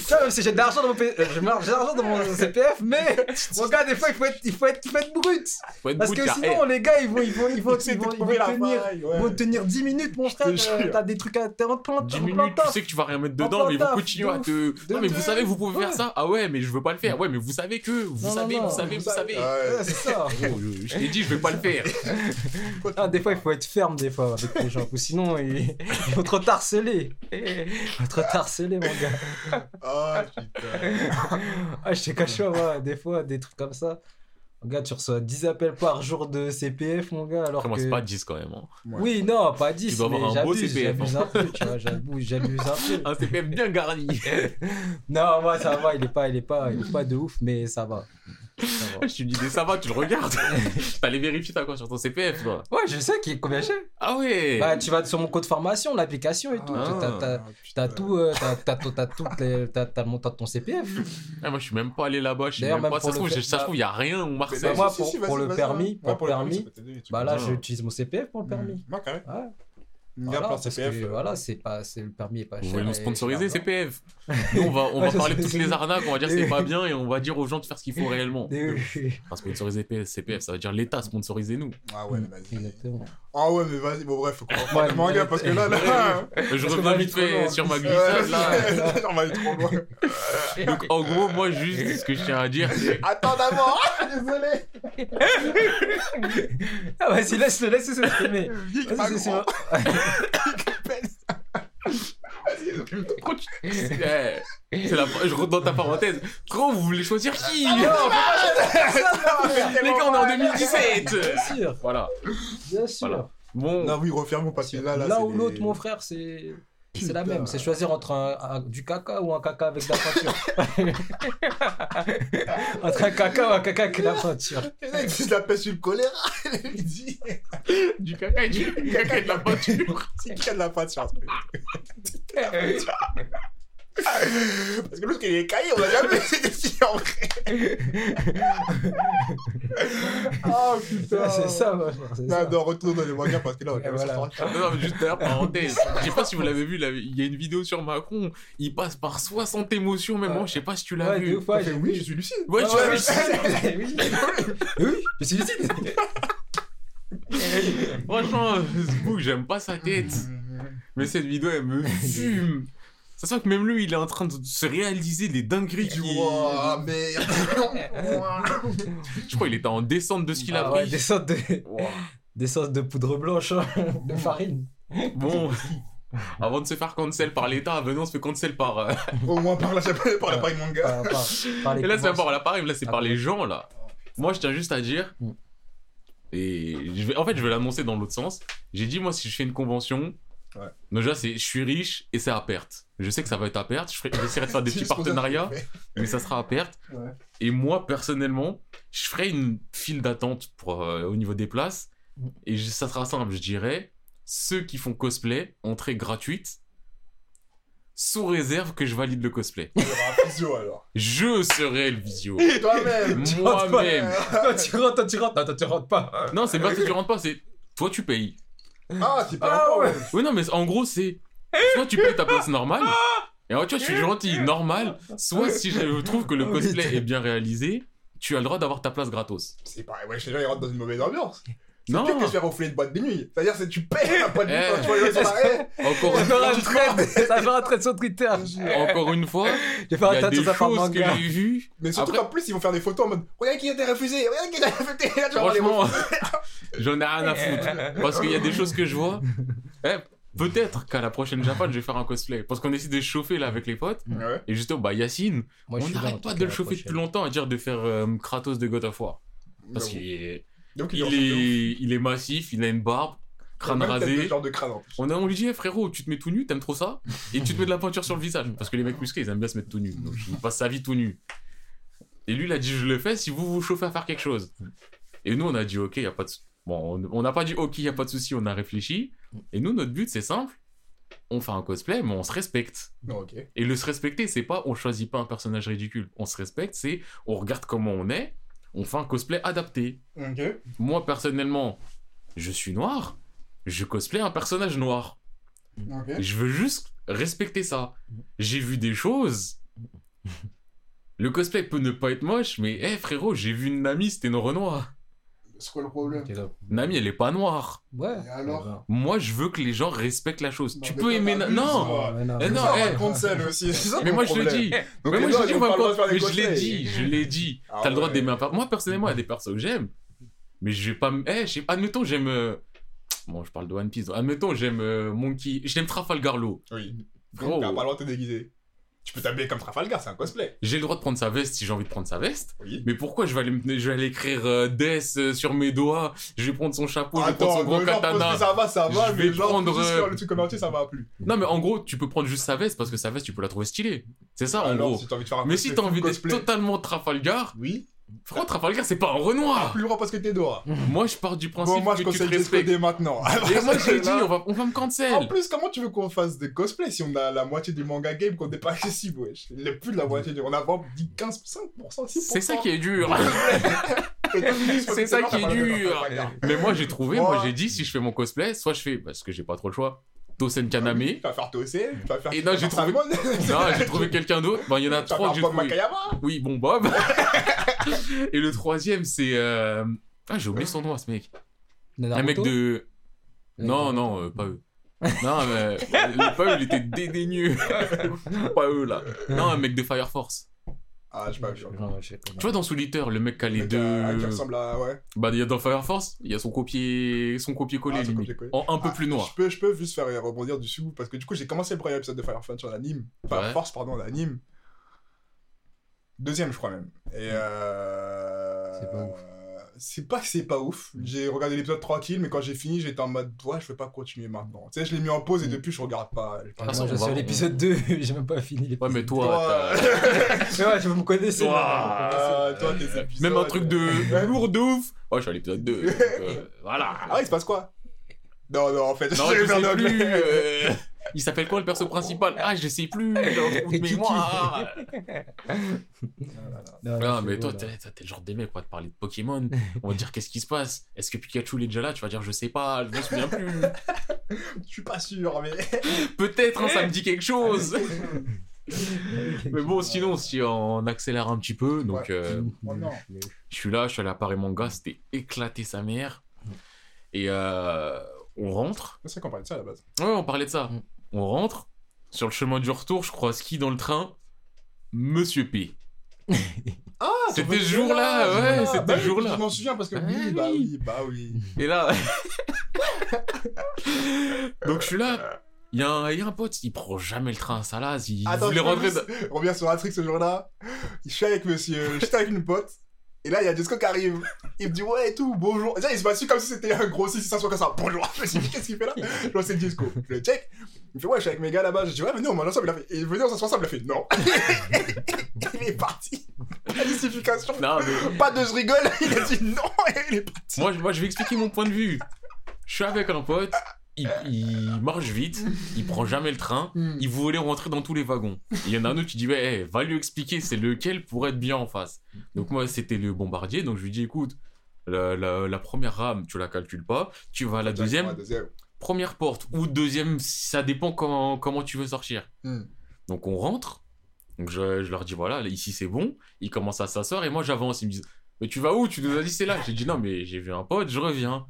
Ça, même si j'ai de l'argent dans euh, dans mon CPF, mais mon gars, des fois, il faut être, il faut être, il faut être brut. Faut être Parce brut, que sinon, les gars, ils vont, ils vont, ils vont, ils vont, ils tenir, faille, ouais. ils vont tenir 10 minutes, mon frère. te euh, T'as des trucs à. T'es en plein, eh, 10 en plein minutes, tu sais que tu vas rien mettre dedans, mais ils vont continuer à te. Non, mais vous savez, vous pouvez faire ça. Ah ouais, mais je veux pas le faire. Ouais, mais vous savez que. Vous savez, vous savez, vous savez. Ouais. Ouais, c'est ça. Oh, je je t'ai dit, je vais pas le faire. Ah, des fois, il faut être ferme, des fois, avec les gens. Ou sinon, ils, ils vont trop t'harceler. Ils vont trop t'harceler, mon gars. Oh putain. Ah, je cache pas, moi, des fois, des trucs comme ça. Mon gars, tu reçois 10 appels par jour de CPF, mon gars, alors moi, que... c'est pas 10 quand même. hein. Ouais. Oui, non, pas 10, Tu dois avoir un beau CPF, j'abuse hein. un peu, tu vois, j'abuse, j'abuse un peu. Un CPF bien garni. Non, moi, ça va, il est pas, il est pas, il est pas de ouf, mais ça va. Je te dis, ça va, tu le regardes. T'allais vérifier t'as quoi sur ton CPF, toi. Ouais, je sais qui, combien j'ai. Ah ouais. Bah, tu vas sur mon code formation, l'application et tout. Ah. T'as, t'as- tout, euh, t'as, t'as, tout- les- t'as, t'as le montant de ton CPF. Ah, moi, je suis même pas allé là-bas. Je même pas. Ça se pour trouve, le fait- trouve, il y a rien au Bah, Marseille. moi, pour- pour le permis, pour le permis, ça peut t'aider, tu Bah là, j'utilise mon CPF pour le permis. Ouais, carré. Ouais. Viens Voilà, parce CPF. que, euh, voilà, c'est pas, c'est le permis est pas cher. Vous voulez nous sponsoriser. CPF Nous, on va, on va parler de toutes les arnaques, on va dire c'est pas bien et on va dire aux gens de faire ce qu'il faut réellement. Enfin, sponsoriser CPF, ça veut dire l'État, sponsorisez-nous. Ah ouais, mais vas-y. Exactement. Ah ouais, mais vas-y, bon bref, faut qu'on Ouais, parle de manga parce que là, là. Je reviens vite fait sur ma Ouais, glissade là. on va aller trop loin. Donc en gros, moi juste ce que je tiens à dire, c'est Attends d'abord, ah, désolé. Ah, vas-y, laisse-le, laisse-le s'exprimer. Vas-y, c'est c'est la... je rentre dans ta parenthèse. Gros, vous voulez choisir qui Non, pas choisir ça, Les gars, on est en 2017 Bien sûr, Voilà. bien sûr. Voilà. Bon, Non, oui, referme parce que là, là. L'un ou l'autre, mon frère, c'est. C'est la même, c'est choisir entre un, un- du caca ou un caca avec de la peinture. entre un caca ou un caca avec de la peinture. Les mecs, ils l'appellent sur le choléra. Il dit. du caca et du caca et de la peinture. C'est qui a de la peinture Parce que l'autre, il est caillé, on l'a jamais filles en vrai. Oh putain. c'est ça, frère, c'est Non, ça. non, retourne dans les mangas parce que là, on va voilà. Non, mais juste d'ailleurs, parenthèse. Je sais pas si vous l'avez vu, il y a une vidéo sur Macron. Il passe par 60 émotions, même moi, je sais pas si tu l'as Ouais, vu. ouais, j'ai Oui, vu. je suis lucide. Ouais, Ouais, tu ouais, l'as vu. oui. oui, je suis lucide. Franchement, Facebook, j'aime pas sa tête. Mais cette vidéo, elle me fume. Ça sent que même lui, il est en train de se réaliser les dingueries qu'il... vois, merde. Je crois qu'il était en descente de ce qu'il a Ah ouais, pris. des sortes de, Wow. des sortes de poudre blanche, hein, de farine. Bon, avant de se faire cancel par l'État, venons on se fait cancel par... euh, Au moins par pas par l'appareil manga. Par- par- par les Et là, c'est pas par l'appareil, là, c'est Ah par bon. les gens, là. Moi, je tiens juste à dire... Mm. Et je vais... en fait, je vais l'annoncer dans l'autre sens. J'ai dit, moi, si je fais une convention... Ouais. Déjà, c'est je suis riche et c'est à perte. Je sais que ça va être à perte. Je ferai- J'essaierai de faire des C'est petits partenariats. mais ça sera à perte. Ouais. Et moi, personnellement, je ferai une file d'attente pour, euh, au niveau des places. Mm. Et je- ça sera simple, je dirais. Ceux qui font cosplay, entrée gratuite, sous réserve que je valide le cosplay. Il y aura un physio alors. Je serai le visio. Toi-même. Moi-même. Toi, tu rentres, toi, tu rentres. Non, toi, tu rentres pas. Non, c'est pas que tu rentres pas, c'est toi tu payes. Ah, Ah pas, ouais. ouais. Oui, non, mais en gros, c'est soit tu payes ta place normale, et alors, tu vois, je suis gentil, normal, soit si je trouve que le cosplay est bien réalisé, tu as le droit d'avoir ta place gratos. C'est pareil, ouais, les gens ils rentrent dans une mauvaise ambiance. C'est Non, pire que se faire refouler de boîte de nuit. C'est-à-dire, c'est tu payes la boîte de nuit Eh. quand tu vois les gens encore une fois, ça fera un thread sur Twitter. encore une fois, il y un a des choses que j'ai vues. Mais surtout qu'en plus, ils vont faire des photos en mode Regarde qui a été refusé, regarde qui a été refusé. Franchement, j'en ai rien à foutre. Parce qu'il y a des choses que je vois. Peut-être qu'à la prochaine Japan, je vais faire un cosplay. Parce qu'on essaie de chauffer là avec les potes. Ouais. Et justement, bah Yacine, Moi, je on suis là, en n'arrête tout pas cas, de le la chauffer prochaine. depuis longtemps à dire de faire euh, Kratos de God of War. Parce qu'il est, donc, il est, il est massif, il a une barbe, crâne rasé. genre de crâne en plus. On, a, on lui dit, Eh, frérot, tu te mets tout nu, t'aimes trop ça? Et tu te mets de la peinture sur le visage. Parce que les mecs musclés, ils aiment bien se mettre tout nu. Donc il passe sa vie tout nu. Et lui, il a dit, je le fais si vous vous chauffez à faire quelque chose. Et nous, on a dit, ok, y a pas de. sou- Bon, on- n'a pas dit, ok, y a pas de souci, on a réfléchi. Et nous, notre but, c'est simple. On fait un cosplay, mais on se respecte. Et le se respecter, c'est pas on choisit pas un personnage ridicule. On se respecte, c'est on regarde comment on est, on fait un cosplay adapté. Moi, personnellement, je suis noir, je cosplay un personnage noir. Je veux juste respecter ça. J'ai vu des choses. Le cosplay peut ne pas être moche, mais hé frérot, j'ai vu une Nami, c'était une Renoir. C'est quoi le problème. Nami, elle est pas noire. Ouais. Et alors Ouais. Moi, je veux que les gens respectent la chose. Non, tu peux aimer. Na- Non! Ouais, non, Eh mais non, eh. raconte aussi. Ça Mais moi, je le dis. Donc, mais moi, je, dis, mais je l'ai dit, je l'ai dit. Ah T'as le droit d'aimer un. Moi, personnellement, il y a des persos que j'aime. Mais je vais pas. Eh, je sais- admettons, j'aime. euh, Bon, je parle de One Piece. Admettons, j'aime euh, Monkey. J'aime Trafalgar Law. Oui. Frérot. T'as pas le droit de te déguiser. Tu peux t'habiller comme Trafalgar, c'est un cosplay. J'ai le droit de prendre sa veste si j'ai envie de prendre sa veste. Oui. Mais pourquoi je vais aller, je vais aller écrire euh, Death euh, sur mes doigts Je vais prendre son chapeau, je vais prendre Attends, son genre katana. ça va, ça va, Je mais vais genre, prendre, euh, le truc comme entier, ça va plus. Non, mais en gros, tu peux prendre juste sa veste parce que sa veste, tu peux la trouver stylée. C'est ça, en Alors, gros. si t'as envie de faire un Mais si t'as envie d'être totalement Trafalgar, Oui. Frérot, Trafalgar, c'est pas un Renoir. plus le droit parce que t'es dehors. Moi, je pars du principe Bon, moi, je que tu te conseille respectes. maintenant. Et moi, j'ai dit, on va, on va me cancel. En plus, comment tu veux qu'on fasse des cosplays si on a la moitié du manga game qu'on n'est pas accessible, wesh? Il est plus de la moitié du... On a vraiment dit 15, 5%, 6%. C'est ça qui est dur. C'est C'est ça qui est dur. Mais moi, j'ai trouvé, Moi- moi, j'ai dit, si je fais mon cosplay, soit je fais, parce que j'ai pas trop le choix, Tosen Kaname. Tu vas faire Tossé, tu vas faire. Et non, j'ai trouvé-. Non, j'ai trouvé quelqu'un d'autre. Bon, il y en a Tu vas trois que j'ai trouvé. Makayama. Oui, bon, Bob. Et le troisième, c'est. euh, Ah, j'ai oublié son nom, ce mec. Un mec de. Non, non, euh, pas eux. Non, mais. euh, pas eux, il était dédaigneux. pas eux, là. Non, un mec de Fire Force. Ah, je sais pas, je Tu vois, dans Solitaire, le mec qui a les deux. Qui ressemble à. Ouais. Bah, il y a dans Fire Force, il y a son copier, son copier-coller, Ah. En un peu Ah, plus noir. Je peux, je peux juste faire rebondir dessus parce que du coup, j'ai commencé le premier épisode de Fire Force sur l'anime. Fire Ouais. Force, pardon, l'anime. Deuxième, je crois même. Et euh... C'est pas ouf. C'est pas que c'est pas ouf. J'ai regardé l'épisode tranquille, mais quand j'ai fini, j'étais en mode, ouais, je peux pas continuer maintenant. Tu sais, je l'ai mis en pause et depuis, je regarde pas. Ah, ça, Moi, je suis à l'épisode 2, j'ai même pas fini l'épisode. Ouais, mais toi, Toi, Mais ouais, je me. Toi, je me connaissais. Ah, toi, tes épisodes. même un truc de Ouais. lourd de ouf. Oh, je suis à l'épisode 2. donc, euh, voilà. Ah, il se passe quoi? Non, non, en fait, Non, je perdu sais plus. euh, Il s'appelle quoi le perso principal? Ah, je sais plus. J'ai de mémoire. Non, Ah, mais toi, t'es le genre des mecs, quoi, de parler de Pokémon. On va dire qu'est-ce qui se passe? Est-ce que Pikachu il est déjà là? Tu vas dire je sais pas, je me souviens plus. Je suis pas sûr, mais. Peut-être, hein, ça me dit quelque chose. mais bon, sinon, si on accélère un petit peu, donc Ouais. euh, Oh je suis là, je suis allé à Paris Manga, c'était éclaté sa mère. Et euh, on rentre. C'est vrai qu'on parlait de ça à la base. Ouais, on parlait de ça. On rentre. Sur le chemin du retour, je crois, ski dans le train. Monsieur P. Ah, C'était ce jour-là, ouais, c'était bah jour-là. Je m'en souviens parce que Ah oui, bah oui. bah oui. Et là. Donc je suis là. Il y, a un- il y a un pote, il prend jamais le train à Salas. Il Attends, voulait rentrer. revenir sur un truc ce jour-là. Je suis avec monsieur, j'étais avec une pote. Et là, il y a Jesco qui arrive. Il me dit, ouais, et tout, bonjour. Déjà, il se passe comme si c'était un gros 6 600 comme ça. Bonjour. Je me suis dit, qu'est-ce qu'il fait là? Je vois, c'est Jesco. Je le check. Il me fait, ouais, je suis avec mes gars là-bas. Je dis, ouais, venez, on mange ensemble. Il a fait, et venez, on s'assoit ensemble. Il a fait, non. il est parti. La justification. Non, mais Pas de je rigole. Il a dit non et il est parti. moi, je vais expliquer mon point de vue. Je suis avec un pote. Il, il marche vite, il prend jamais le train, Hmm. il voulait rentrer dans tous les wagons. Il y en a un autre qui dit hey, va lui expliquer c'est lequel pour être bien en face. Donc moi c'était le bombardier, donc je lui dis écoute, la, la- la première rame tu la calcules pas, tu vas à la deuxième, première porte ou deuxième, ça dépend comment, comment tu veux sortir. Hmm. Donc on rentre, donc je, je leur dis voilà, là, ici c'est bon, ils commencent à s'asseoir et moi j'avance, ils me disent mais tu vas où? Tu nous as dit c'est là. J'ai dit non mais j'ai vu un pote, je reviens.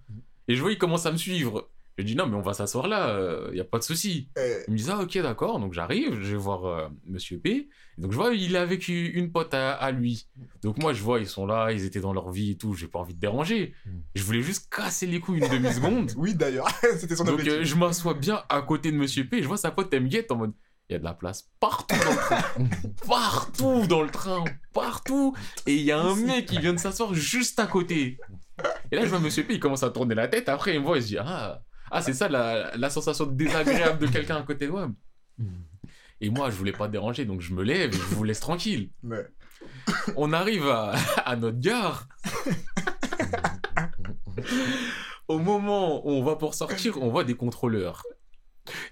Et je vois ils commencent à me suivre. Je lui dis non, mais on va s'asseoir là, il y a pas de souci. Eh, Il me dit ah ok d'accord, donc j'arrive, je vais voir euh, Monsieur P. Et donc je vois il est avec une pote à, à lui. Donc moi je vois ils sont là, ils étaient dans leur vie et tout, j'ai pas envie de déranger. Mm. Je voulais juste casser les couilles une demi seconde. Oui, d'ailleurs, c'était son donc objectif. euh, je m'assois bien à côté de Monsieur P. Je vois sa pote elle me guette en mode il y a de la place partout dans le train, partout dans le train, partout. Et il y a un mec qui vient de s'asseoir juste à côté. Et là je vois Monsieur P. Il commence à tourner la tête. Après il me voit, il se dit ah ah c'est ça la, la sensation désagréable de quelqu'un à côté de moi. Et moi, je voulais pas déranger, donc je me lève et je vous laisse tranquille. Ouais. On arrive à, à notre gare. Au moment où on va pour sortir, on voit des contrôleurs.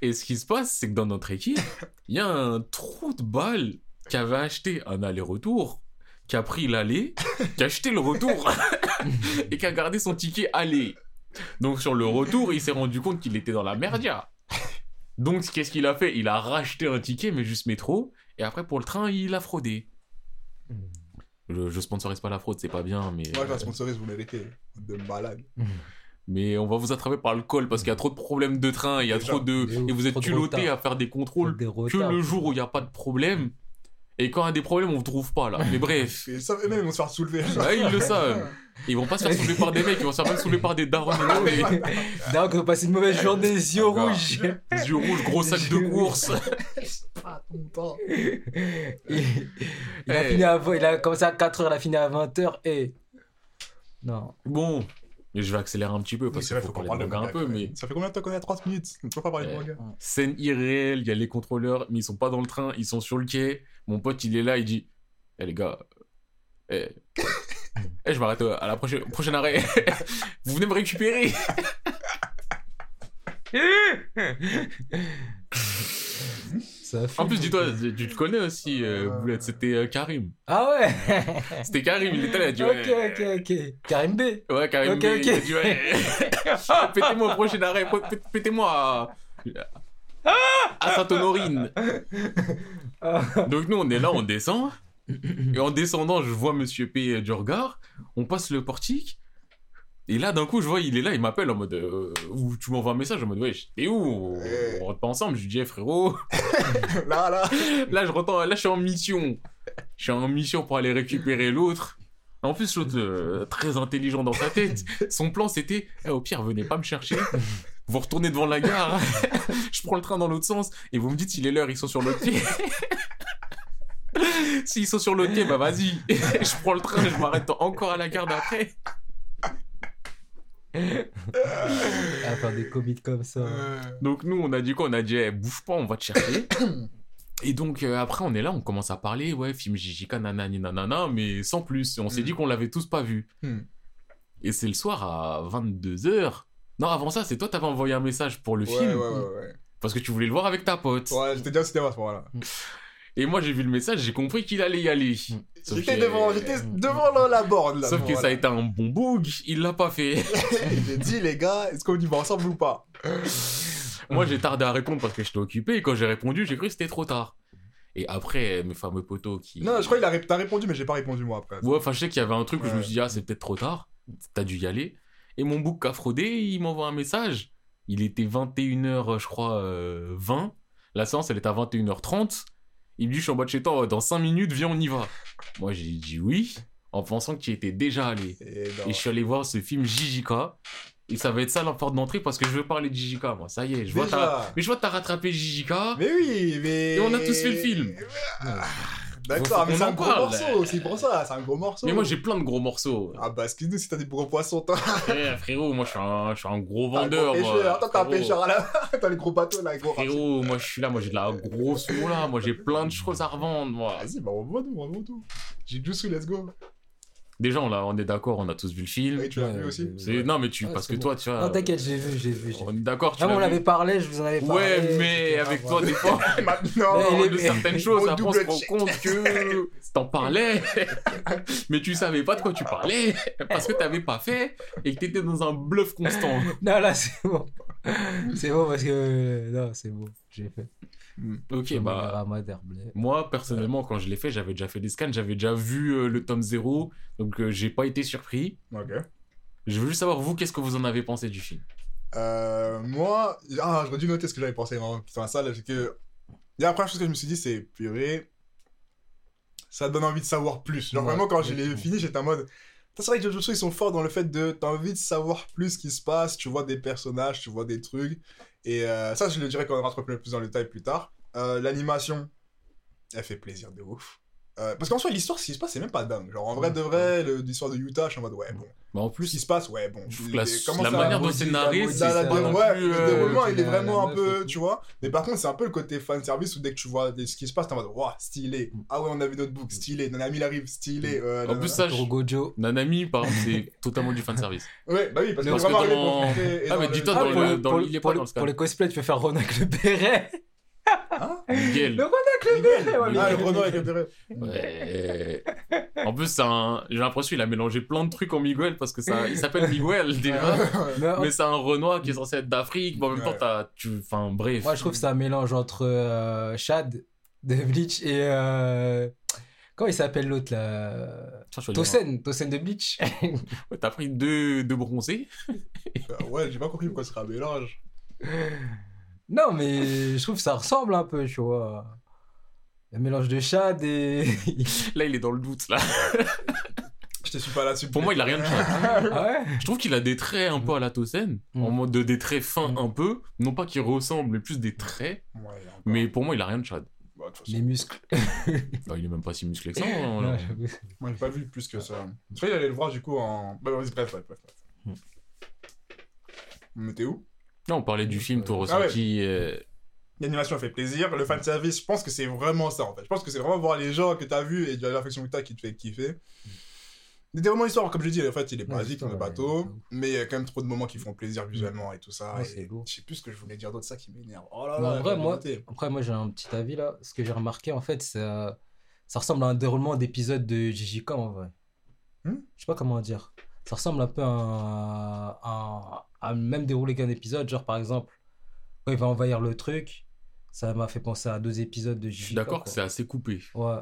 Et ce qui se passe, c'est que dans notre équipe, il y a un trou de balle qui avait acheté un aller-retour, qui a pris l'aller, qui a acheté le retour et qui a gardé son ticket aller. Donc sur le retour, il s'est rendu compte qu'il était dans la merdia. Donc qu'est-ce qu'il a fait? Il a racheté un ticket, mais juste métro. Et après, pour le train, il a fraudé. Je, je sponsorise pas la fraude, c'est pas bien, mais, Moi, je la sponsorise, vous méritez. De malade. mais on va vous attraper par le col parce qu'il y a trop de problèmes de train, il y a Déjà. trop de... Et vous êtes retard. à faire des contrôles Des que le jour où il n'y a pas de problème. Et quand il y a des problèmes, on ne trouve pas là. Mais bref, Et ça, eux-mêmes, ils vont se faire soulever. Ouais, ils le savent. ils vont pas se faire soulever par des mecs, ils vont se faire même soulever par des darons. et D'ailleurs, qu'on passe une mauvaise journée, les yeux Encore. rouges. yeux rouges, gros sac de course. Pas content. il, il a Eh. fini à, il a commencé à 4h, il a fini à 20h et. Non. Bon, mais je vais accélérer un petit peu Oui, parce c'est qu'il faut faut parler de manga un peu, mais Ça fait combien de temps qu'on est à 30 minutes? On ne peut pas parler de Eh. manga. scène irréelle, il y a les contrôleurs, mais ils sont pas dans le train, ils sont sur le quai. Mon pote, il est là, il dit Eh les gars, eh, eh, je m'arrête euh, à la prochaine, prochaine arrêt. Vous venez me récupérer. Ça En plus, dis-toi, tu te connais aussi, euh, Boulette, c'était euh, Karim. Ah ouais C'était Karim, il était là, a dit Ok, ok, ok. Karim B. Ouais, Karim, B, il a ok. dit ouais. Pétez-moi au prochain arrêt, pét- pétez-moi à. à Sainte-Honorine. Ah. Donc nous, on est là, on descend. Et en descendant, je vois Monsieur P du regard. On passe le portique. Et là, d'un coup, je vois, il est là, il m'appelle en mode. euh, ou tu m'envoies un message en mode, ouais, t'es où? Ouais. On rentre pas ensemble. Je lui dis, eh, frérot. Là, là. Là, je là, je suis en mission. Je suis en mission pour aller récupérer l'autre. En plus, l'autre, euh, très intelligent dans sa tête, son plan c'était Eh, au pire, venez pas me chercher. Vous retournez devant la gare, je prends le train dans l'autre sens et vous me dites s'il est l'heure, ils sont sur l'autre pied. S'ils sont sur l'autre pied, bah vas-y. je prends le train, je m'arrête encore à la gare d'après. À faire des commits comme ça. Euh, Donc nous, on a dit quoi? On a dit, eh, bouge pas, on va te chercher. Et donc euh, après, on est là, on commence à parler, ouais, film JJK, nanani, nanana, mais sans plus. Et on s'est Mm. dit qu'on l'avait tous pas vu. Hmm. Et c'est le soir à 22h. Non, avant ça, c'est toi, t'avais envoyé un message pour le Ouais, film. ouais, ouais, ouais. Parce que tu voulais le voir avec ta pote. Ouais, j'étais déjà au cinéma à ce moment-là. Et moi, j'ai vu le message, j'ai compris qu'il allait y aller. J'étais que- devant, j'étais devant la, borne là. Sauf que ça a été un bon bug, il l'a pas fait. J'ai dit, les gars, est-ce qu'on y va ensemble ou pas? Moi, j'ai tardé à répondre parce que j'étais occupé. Et quand j'ai répondu, j'ai cru que c'était trop tard. Et après, mes fameux potos qui. Non, je crois a ré- t'as répondu, mais j'ai pas répondu moi après. Ouais, enfin, je sais qu'il y avait un truc où je me suis dit, ah, c'est peut-être trop tard. T'as dû y aller. Et mon book a fraudé, il m'envoie un message. Il était 21h, je crois, euh, 20. La séance, elle était à 21h30. Il me dit, je suis en bas de chez toi, dans 5 minutes, viens, on y va. Moi, j'ai dit oui, en pensant que tu étais déjà allé. Et je suis allé voir ce film JJK. Et ça va être ça la porte d'entrée parce que je veux parler de JJK, moi. Ça y est, je vois. Mais je vois que t'as rattrapé JJK. Mais oui, mais. Et on a tous fait le film. Ah, D'accord, mais c'est un gros parle. morceau, c'est pour ça, c'est un gros morceau. Mais moi, j'ai plein de gros morceaux. Ah bah, excuse-nous si t'as des gros poissons, toi. Eh, frérot, moi, je suis un, je suis un gros un vendeur. gros pêcheur. Toi, t'es un pêcheur à la T'as les gros bateaux là, gros. Frérot, moi, je suis là, moi, j'ai de la grosse là. Moi, j'ai plein de choses à revendre, moi. Vas-y, bah on voit tout, on voit tout. J'ai Jutsu, let's go. Déjà, on, est d'accord, on a tous vu le film. Oui, tu l'as Ouais, vu aussi Non, mais tu, Ouais, parce que bon. toi, tu vois. Non, t'inquiète, j'ai vu, j'ai vu. j'ai On est d'accord, tu Ah, mais on l'avait parlé, je vous en avais parlé. Ouais, mais avec toi, des fois, Maintenant, de certaines choses, après, on se rend compte que t'en parlais, mais tu savais pas de quoi tu parlais, parce que t'avais pas fait, et que t'étais dans un bluff constant. Non, là, c'est bon. c'est bon parce que. Non, c'est bon, j'ai fait. Ok, Je me bah. moi personnellement, quand je l'ai fait, j'avais déjà fait des scans, j'avais déjà vu euh, le tome 0, donc euh, j'ai pas été surpris. Ok. Je veux juste savoir, vous, qu'est-ce que vous en avez pensé du film? Euh, moi, ah, j'aurais dû noter ce que j'avais pensé vraiment putain ça, là, c'est que. La première chose que je me suis dit, c'est purée. Ça donne envie de savoir plus. Genre Ouais, vraiment, quand je l'ai fini, j'étais en mode. C'est vrai que Jujutsu, ils sont forts dans le fait de. T'as envie de savoir plus ce qui se passe, tu vois des personnages, tu vois des trucs. Et euh, ça, je le dirais quand on rentre plus dans le détail plus tard. Euh, L'animation, elle fait plaisir de ouf. Euh, parce qu'en soi, l'histoire, ce qui se passe, c'est même pas dingue. Genre, en vrai de vrai, le- l'histoire de Utah, je suis en mode, ouais, bon. Bah, en Ce plus, qui se passe, ouais, bon. je trouve Il- que la, comment la ça- manière dont c'est la narré, maudit, c'est la- la- pas non ouais, plus, le euh, déroulement, il est vraiment un peu, tu vois. Mais par contre, c'est un peu le côté fan service où dès que tu vois des- ce qui se passe, t'es en mode, waouh, stylé. Ah ouais, on a vu notre book, stylé. Nanami, il arrive, stylé. euh, En plus, ça, je-. Nanami, par exemple, c'est totalement du fanservice. Ouais, bah oui, parce que vraiment arrivé dans- pour profiter. et Ah, mais le- dis-toi, Ah, dans pour, le- le- dans pour le- le- il est pas pour dans le- le scan. pour les cosplays, tu peux faire Ron avec le béret. Hein Miguel. Le Ron avec le béret, ouais, Ah, le. Renault avec le. Ouais. En plus, c'est un... j'ai l'impression qu'il a mélangé plein de trucs en Miguel parce que ça... il s'appelle Miguel déjà. Mais, Mais c'est un Renoir qui est censé être d'Afrique. Mais en même temps, t'as. Tu... Enfin, bref. Moi, je trouve que c'est un mélange entre euh, Chad de Bleach et. euh, Comment il s'appelle l'autre là? Tosen, Tosen de Bleach. Ouais, T'as pris deux, deux bronzés. Ah Ouais, j'ai pas compris pourquoi ce serait un mélange. Non, mais je trouve que ça ressemble un peu, tu vois. Un mélange de Chad et. Là, il est dans le doute. Là. Je te suis pas là-dessus. Pour moi, il a rien de Chad. ah ouais Je trouve qu'il a des traits un peu à la Tosen. Mm. En mode de, des traits fins Mm. un peu. Non pas qu'il ressemble, mais plus des traits. Ouais, encore. Mais pour moi, il a rien de Chad. Bah, Les muscles. Bah, il est même pas si musclé que ça. hein. Moi, j'ai pas vu plus que ça. Je croyais d'aller le voir du coup en. Bah, vas-y, bref, bref, bref. bref. Hmm. Mais t'es où? Là, on parlait du film, ton Ah ouais. ressenti. euh, L'animation fait plaisir. Le fanservice, je pense que c'est vraiment ça en fait. Je pense que c'est vraiment voir les gens que t'as vus et de l'affection que t'as qui te fait kiffer. A vraiment l'histoire, comme je dis, en fait, il est basique dans le bateau, mais il y a quand même trop de moments qui font plaisir visuellement et tout ça. Ouais, et c'est lourd. Je sais plus ce que je voulais dire d'autre, ça qui m'énerve. Oh là Mais là, en vrai, j'avais moi, après, moi j'ai un petit avis là. Ce que j'ai remarqué, en fait, ça, ça ressemble à un déroulement d'épisodes de JJK en vrai. Hmm? Je sais pas comment dire. Ça ressemble un peu à un, à un- à même déroulé qu'un épisode. Genre, par exemple, quand il va envahir le truc, ça m'a fait penser à deux épisodes de JJK. Je suis d'accord que c'est assez coupé. Ouais,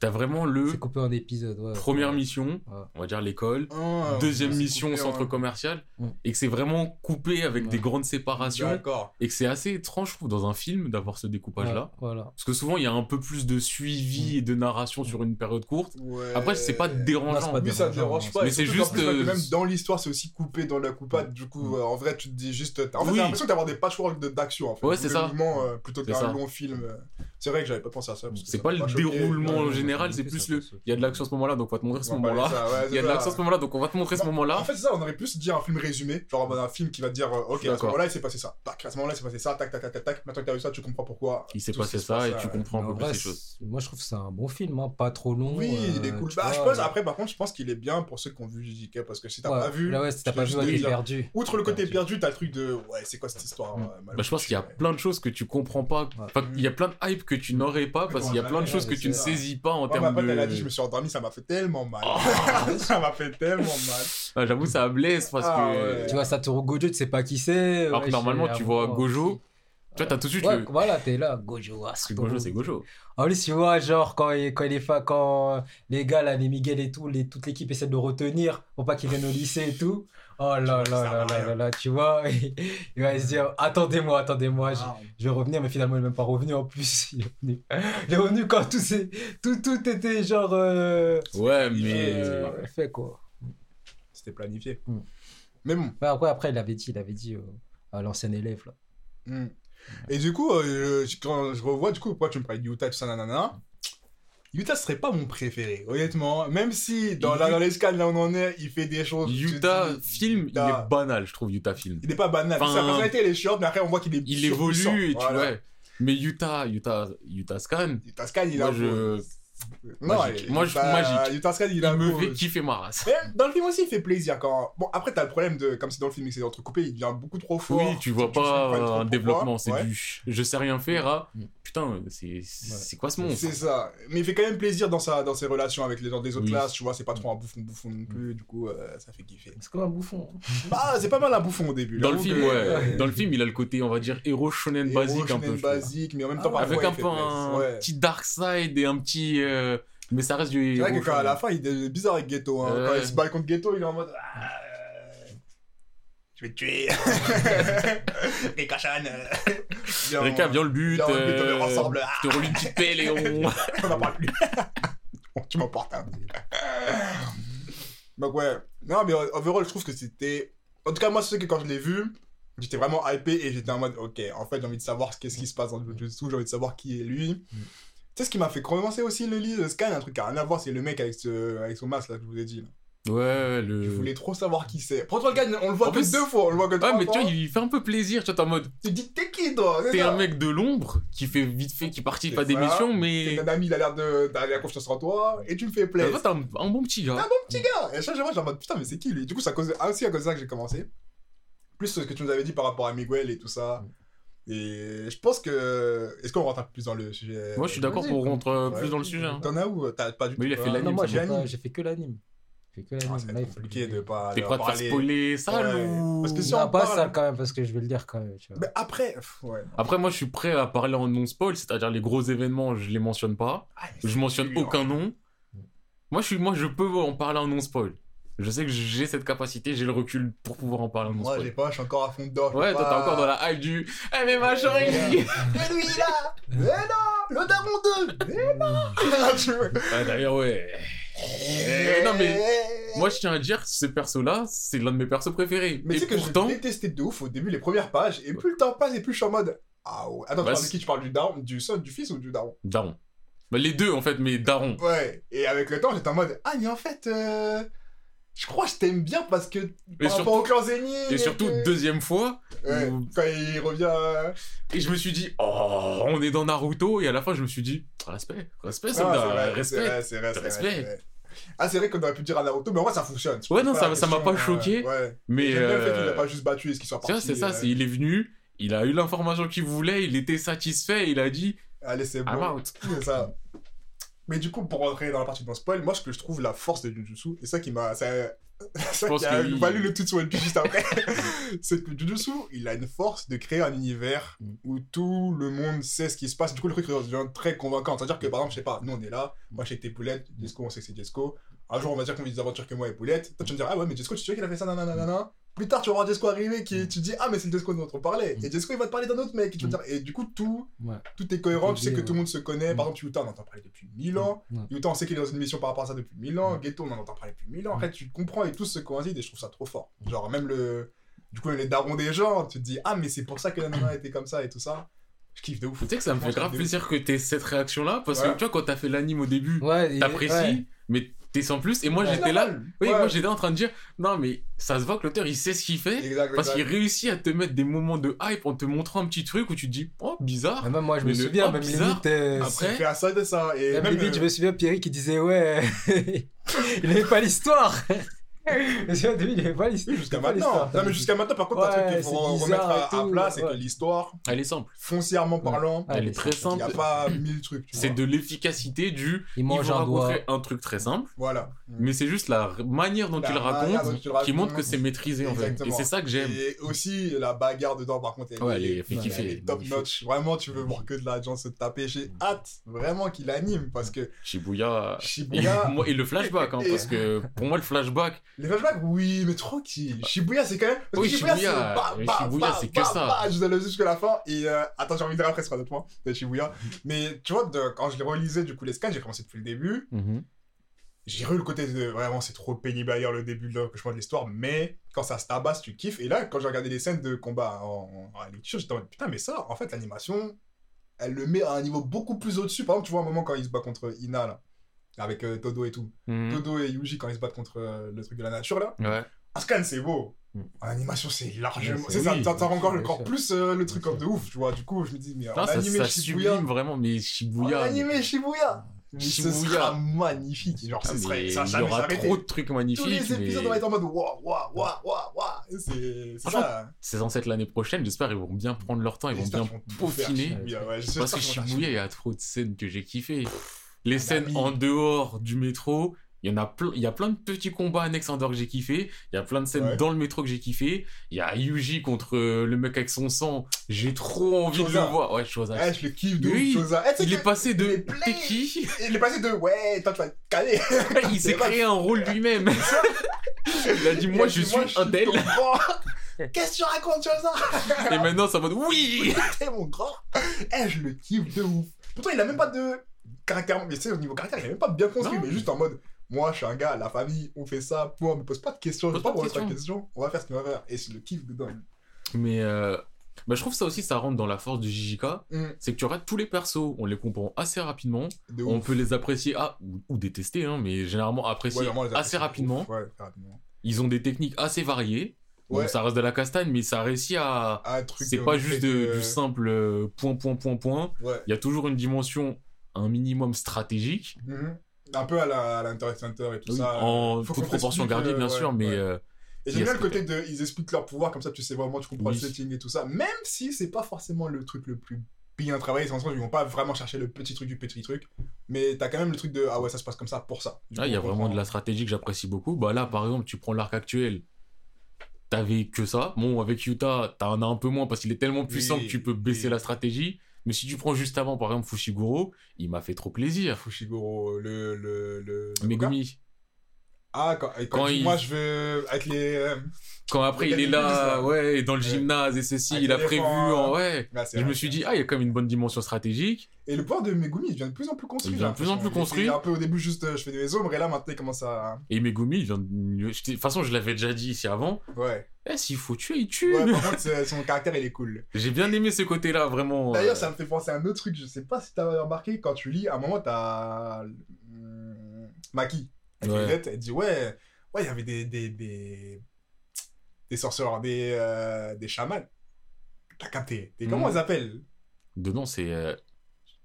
T'as vraiment le c'est coupé en épisodes. Ouais. première mission, Ouais. on va dire l'école, Ah, deuxième mission coupé, centre commercial, Mm. et que c'est vraiment coupé avec Ouais. des grandes séparations, D'accord. et que c'est assez étrange, je trouve, dans un film d'avoir ce découpage-là. Ouais, voilà. Parce que souvent, il y a un peu plus de suivi et de narration sur une période courte. Ouais. Après, c'est pas dérangeant. pas Oui, ça dérange pas. Mais c'est juste, plus, euh, Même dans l'histoire, c'est aussi coupé dans la coupade. Du coup, Mm. euh, en vrai, tu te dis juste. En fait, Oui. j'ai l'impression d'avoir des patchwork de- d'action. En fait. Ouais, Ou c'est de ça. euh, plutôt C'est qu'un long film. euh. C'est vrai que j'avais pas pensé à ça. C'est pas le déroulement Ouais, en ouais, général, c'est plus le. Il y a de l'action à ce moment-là, donc on va te montrer ce moment-là. Il y a de l'action à ce moment-là, donc on va te montrer ce Bah, moment-là. En fait, c'est ça, on aurait plus dit un film résumé, genre en mode un film qui va te dire, euh, ok, à ce moment-là, il s'est passé ça. Tac, à ce moment-là, il s'est passé ça, tac, tac, tac, tac, tac. Maintenant que t'as vu ça, tu comprends pourquoi. Il s'est passé ça et tu euh, comprends un peu plus choses. moi je trouve que c'est un bon film, hein, pas trop long. Oui, il est euh, cool. Bah, je vois, pense, après, par contre, je pense qu'il est bien pour ceux qui ont vu JJK, parce que si t'as pas vu. Ouais, si t'as pas vu, t'es perdu. Outre le côté Perdu. t'as le truc de, ouais, c'est quoi cette histoire Bah, je pense qu'il y a plein de choses que tu comprends pas. Il y a plein de hype que tu n'aurais pas parce qu'il y a plein de choses que tu ne saisis pas en ma termes pote, elle a dit, je de. me suis endormi, ça m'a fait tellement mal. Oh. ça m'a fait tellement mal. Ah, J'avoue, ça blesse parce Ah, que. ouais. Tu vois, Satoru Gojo, tu sais pas qui c'est. Alors que ouais, normalement, tu vois Gojo, Tu vois, t'as tout de suite Ouais, le. voilà, t'es là, Gojo. ah, que Gojo, c'est Gojo. En plus, tu vois, genre, quand, il, quand, il est fa- quand les gars, là, les Miguel et tout, les, toute l'équipe essaie de le retenir pour pas qu'il vienne au lycée et tout. Oh là là là là là là, tu vois, il va se dire, attendez-moi, attendez-moi, je, Ah, je vais revenir, mais finalement, il n'est même pas revenu en plus. Il est revenu, il est revenu quand tout, s'est- tout, tout était genre. Euh, Ouais, mais. euh, fait quoi. C'était planifié. Mm. Mais bon. Ouais, après, après, il avait dit, il avait dit euh, à l'ancien élève, là. Mm. Et du coup, euh, je- quand je revois, du coup, pourquoi tu me parles de Utah, tout ça, nanana. Utah serait pas mon préféré, honnêtement. Même si dans, la, dans l'escale là où on en est, il fait des choses. Utah dis, film, il est banal, je trouve, Utah film. Il est pas banal. Enfin, Sa personnalité, elle est chiante, mais après, on voit qu'il est. Il évolue et tu Voilà. ouais. Mais Utah, Utah, Utah Scan, Utah Scan, il a. je. Non, Magique. Moi, je- Utah- magique. Utah il Il a. un me peu- fait kiffer ma race. Mais dans le film aussi, il fait plaisir quand. Bon, après, t'as le problème de. Comme c'est dans le film, c'est entrecoupé, il devient beaucoup trop fort. Oui, tu vois pas trop un développement, c'est Ouais. du je sais rien faire à Mm. putain, c'est c'est quoi ce monstre? C'est ça. Mais il fait quand même plaisir dans, sa, dans ses relations avec les gens des autres Oui. classes, tu vois, c'est pas trop un bouffon bouffon non plus, du coup, euh, ça fait kiffer. C'est comme un bouffon. Bah, c'est pas mal un bouffon au début. Dans le film, ouais. ouais. Dans le film, il a le côté, on va dire, héros shonen basique un peu. basique, mais en même temps, Avec un peu un Ouais. petit dark side et un petit. Euh, Mais ça reste du C'est vrai que quand à la fin, il est bizarre avec Ghetto. Hein. Quand il se bat contre Ghetto, il est en mode. Ah, Je vais te tuer. Rika Chan. Viens, Rika, viens le but. viens, le but, on euh, est ensemble. Je te roule une petite pelle et on. n'en parle plus. Bon, tu m'emportes. Hein. Donc ouais. Non, mais overall, je trouve que c'était... En tout cas, moi, c'est que quand je l'ai vu, j'étais vraiment hypé et j'étais en mode, ok, en fait, j'ai envie de savoir qu'est-ce qui se passe dans le Jujutsu, j'ai envie de savoir qui est lui. Tu sais ce qui m'a fait commencer aussi le lit, le scan, un truc qui a rien à voir, c'est le mec avec, ce, avec son masque là que je vous ai dit. Là. Ouais, le. Je voulais trop savoir qui c'est. Pourtant, le gars, on le voit En que plus- deux fois, on le voit que Ouais, trois mais tu fois. vois, il fait un peu plaisir. Tu vois, t'es en mode. Tu te dis, t'es qui toi? C'est T'es un mec de l'ombre qui fait vite fait, qui participe C'est à des missions, T'es mais. un ami, il a l'air de. T'as la confiance en toi et tu me fais En plaisir. t'es un, un bon petit Un gars. bon petit gars Et à chaque fois, j'ai en mode putain, mais c'est qui lui? Du coup, cause ah, aussi à cause de ça que j'ai commencé. Plus ce que tu nous avais dit par rapport à Miguel et tout ça. Et je pense que. Est-ce qu'on rentre un peu plus dans le sujet? Moi, je suis d'accord quoi. rentrer euh, Ouais. plus dans le sujet. hein. T'en as où T'as pas du Mais tout. il a fait toi l'anime, Non, moi c'est j'ai pas- fait que l'anime. J'ai fait que Ah, l'anime. c'est il faut compliqué de pas. T'es de prêt à te faire spoiler ça Ouais. ou. Parce que si Non, on pas parle- ça quand même, parce que je vais le dire quand même. Tu vois. Mais après. pff, Ouais. Après, moi, je suis prêt à parler en non-spoil, c'est-à-dire les gros événements, je les mentionne pas. Ah, mais Je c'est mentionne dur. aucun nom. Moi, je suis, moi, je peux en parler en non-spoil. Je sais que j'ai cette capacité, j'ai le recul pour pouvoir en parler Moi, j'ai pas, je suis encore à fond dedans. Ouais, toi, t'es encore dans la hype du. Eh, mais machin, il- Mais lui là Mais non Le daron 2 Mais non Ah, D'ailleurs, ouais. Eh, non, mais Moi, je tiens à dire, ce perso-là, c'est l'un de mes persos préférés. Mais sais que pourtant, je détestais de ouf au début, les premières pages, et plus le temps passe, et plus je suis en mode. Ah ouais. Attends, tu Bah, parles de c'est- qui? Tu parles du daron, du son, du fils ou du daron? Daron. Bah, les deux, en fait, mais Daron. Ouais. Et avec le temps, j'étais en mode. Ah, mais en fait. Euh, Je crois que je t'aime bien parce que. Par surtout- rapport au clan Zénith. Et surtout, que- deuxième fois, Ouais, où- quand il revient. euh, et je me suis dit, oh, on est dans Naruto, et à la fin, je me suis dit, respect, respect, soldat, c'est respect. c'est vrai, Respect. Ah, c'est vrai qu'on aurait pu dire à Naruto, mais en vrai, ça fonctionne. Ouais, non, ça- ça m'a pas choqué, Ouais. ouais. Mais, J'aime bien le fait qu'il euh, a pas juste battu et ce qu'il soit parti. c'est ça, euh, c'est, il est venu, il a eu l'information qu'il voulait, il était satisfait, il a dit, Allez, c'est bon. I'm out. Ça. Mais du coup, pour rentrer dans la partie dans spoil, moi, ce que je trouve la force de Jujutsu, et ça qui m'a. Ça, ça qui a valu le sur le juste après, c'est que Jujutsu, il a une force de créer un univers Mm. où tout le monde sait ce qui se passe. Du coup, le truc devient très convaincant. C'est-à-dire que, par exemple, je sais pas, nous, on est là, moi, t'es Poulette, Jesco, on sait que c'est Jesco. Un jour, on va dire qu'on vit des aventures que moi et Poulette. Toi, tu vas me dire, ah ouais, mais Jesco, tu sais qu'il a fait ça, nanana. Plus tard, tu vas voir Jesco arriver, qui, tu dis, ah, mais c'est le Jesco dont on parlait. Et Jesco, il va te parler d'un autre mec. Et, tu vas te dire, et du coup, tout, Ouais. tout est cohérent. Tu sais que Ouais. tout le monde se connaît. Mm. Par exemple, Yuta, on entend parler depuis 1000 ans. Ouais. Yuta, on sait qu'il est dans une mission par rapport à ça depuis 1000 ans. Ouais. Ghetto, on en entend parler depuis 1000 ans. En fait, tu comprends et tout se coïncide et je trouve ça trop fort. Genre, même le. Du coup, les darons des gens, tu te dis, ah, mais c'est pour ça que la nana était comme ça et tout ça. Je kiffe de ouf. Tu sais que ça me fait grave plaisir que t'aies cette réaction-là, parce Ouais. que tu vois, quand t'as fait l'anime au début, t'apprécies, ouais. mais t'es sans plus, et moi Ouais. j'étais là, oui, Ouais. moi j'étais en train de dire, non mais ça se voit que l'auteur il sait ce qu'il fait, Exact, parce qu'il réussit à te mettre des moments de hype en te montrant un petit truc où tu te dis, oh bizarre, Mais Même moi, je Mais me le souviens, oh, même bizarre. limite. euh, Après- fait ça de ça. Et Même même. limite, euh, je me souviens Pierre qui disait ouais, il n'avait pas l'histoire. Il jusqu'à maintenant. Non, mais jusqu'à maintenant, par contre, un Ouais, truc qu'il faut remettre à, plat, c'est que l'histoire, elle est simple. foncièrement parlant, Ouais, Elle est très simple. il n'y a pas mille trucs. C'est de l'efficacité du, Il ils mange vont un doigt. raconter un truc très simple, Voilà. mais c'est juste la manière dont La tu le manière racontes dont tu le qui montre que c'est maîtrisé en fait. Et c'est ça que j'aime. Et aussi, la bagarre dedans, par contre, elle, elle est, elle top notch. Vraiment, tu veux voir que de la gens se taper. J'ai hâte vraiment qu'il anime parce que Shibuya. Et, Shibuya. et le flashback, hein, parce que pour moi le flashback, Les flashbacks, oui, mais tranquille. Shibuya, c'est quand même. parce Oui, que Shibuya, c'est bah, bah, Shibuya, bah, c'est que ça. Je vous jusqu'à la fin. Et euh, attends, j'ai envie de dire après, sera d'autres points de Shibuya. Mais tu vois, de- quand je les relisais, du coup, les scans, j'ai commencé depuis le début. J'ai eu le côté de vraiment, c'est trop pénible lire le début de l'histoire. Mais quand ça se tabasse, tu kiffes. Et là, quand j'ai regardé les scènes de combat en, en lecture, j'étais en mode putain, mais ça, en fait, l'animation, elle le met à un niveau beaucoup plus au-dessus. Par exemple, tu vois un moment quand il se bat contre Ina, là, avec euh, Todo et tout. Mhm. Todo et Yuji quand ils se battent contre euh, le truc de la nature là. Ouais. En scan c'est beau. Mm. En animation c'est largement. C'est ça, ça, rend encore, encore plus euh, le truc comme de ouf, tu vois. Du coup je me dis mais en animé ça Shibuya. sublime vraiment, mais En Shibuya. animé Shibuya. Mais ce Shibuya. sera magnifique. Genre Ah, ce mais serait. il Ça va y aura s'arrêter. trop de trucs Tous magnifiques. les épisodes mais vont être en mode waouh waouh waouh waouh. C'est ça. C'est censé être l'année prochaine. J'espère qu'ils vont bien prendre leur temps. Ils vont bien peaufiner. Parce que Shibuya, il y a trop de scènes que j'ai kiffé. Les scènes oui. en dehors du métro, il y en a plein, il y a plein de petits combats annexes en dehors que j'ai kiffé. Il y a plein de scènes Ouais. dans le métro que j'ai kiffé. Il y a Yuji contre euh, le mec avec son sang. J'ai trop envie de le voir. Ouais, Choza. Ouais, je le kiffe de Oui. Eh, il est passé de t'es qui? Il est passé de ouais, toi tu vas te caler. Il s'est créé un rôle lui-même. il a dit moi je suis un tel. Qu'est-ce que tu racontes, ça Et maintenant, c'est en mode oui T'es mon grand. Eh, je le kiffe de ouf. Pourtant, il a même pas de caractère. Mais tu sais, au niveau caractère, il a même pas bien construit, Non. mais juste en mode. Moi, je suis un gars, la famille, on fait ça, point, on me pose pas de questions, je pas pas de poser de questions, on va faire ce qu'on va faire. Et je le kiffe dedans. Mais euh, bah, je trouve ça aussi, ça rentre dans la force du JJK. Mm. C'est que tu regardes tous les persos, on les comprend assez rapidement. De On peut les apprécier ah, ou, ou détester, hein, mais généralement apprécier Ouais, vraiment, les assez rapidement. ouf. Ouais, très rapidement. Ils ont des techniques assez variées. Ça reste de la castagne, mais ça réussit à. C'est pas juste de- du simple euh, point, point, point, point. Il y a toujours une dimension, un minimum stratégique. Mhm. Un peu à la, à Center et tout Oui, ça. en Faut toute proportion gardée, euh, bien ouais, sûr, mais. ouais. euh, Et j'aime bien le côté de. Ils expliquent leur pouvoir, comme ça tu sais vraiment, tu comprends Oui. le setting et tout ça. Même si c'est pas forcément le truc le plus bien travaillé, c'est en ils vont pas vraiment chercher le petit truc du petit truc. Mais t'as quand même le truc de. Ah ouais, ça se passe comme ça pour ça. Du Ah, il y a vraiment de la stratégie que j'apprécie beaucoup. Bah là, par exemple, tu prends l'arc actuel, t'avais que ça. Bon, avec Yuta, t'en as un peu moins parce qu'il est tellement puissant que tu peux baisser la stratégie. Mais si tu prends juste avant, par exemple, Fushiguro, il m'a fait trop plaisir. Fushiguro, le. le, le... Megumi. Ah, quand, quand, Quand il moi je veux. Avec les. euh, Quand après il est là, là. ouais, dans le gymnase et ceci, Avec il a prévu, en... ouais. là, c'est Je vrai, me suis dit, ah, il y a quand même une bonne dimension stratégique. Et le pouvoir de Megumi, il devient de plus en plus construit. Il devient de plus en plus construit. Un peu au début juste, euh, je fais des ombres, et là maintenant il commence à. Et Megumi, il vient de... toute façon, je l'avais déjà dit ici avant. Ouais. Eh, s'il faut tuer, il tue. Ouais, par contre, son caractère il est cool. J'ai bien aimé ce côté-là, vraiment. D'ailleurs, euh, ça me fait penser à un autre truc, je sais pas si t'as remarqué, quand tu lis, à un moment t'as. hum, Maki, avec Ouais. les lunettes, elle dit ouais, ouais, il y avait des. des, des, des sorcières, des, euh, des chamans. T'as capté. Et comment Mhm. elles appellent? Dedans, c'est. euh,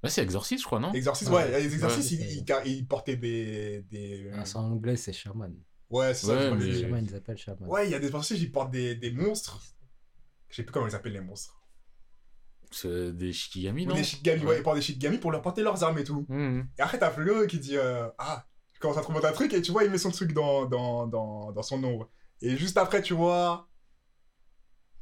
Là, c'est Exorcist, je crois, non? Exorcistes, Ouais. ouais, les exorcistes, Ouais. ils, ils, ils portaient des. des... Ah, En anglais, c'est shaman. Ouais, c'est ça, Ouais, mais- c'est- Shaman, ils appellent shaman. Ouais, il y a des sorciers qui portent des, des monstres. Je sais plus comment ils appellent les monstres. C'est des Shikigami, Ou non? des shikigami, ouais, ils portent des shikigami pour leur porter leurs armes et tout. Mhm. Et après, t'as Fluo qui dit euh, Ah, je commence à un truc, et tu vois, il met son truc dans, dans, dans, dans son ombre. Et juste après, tu vois.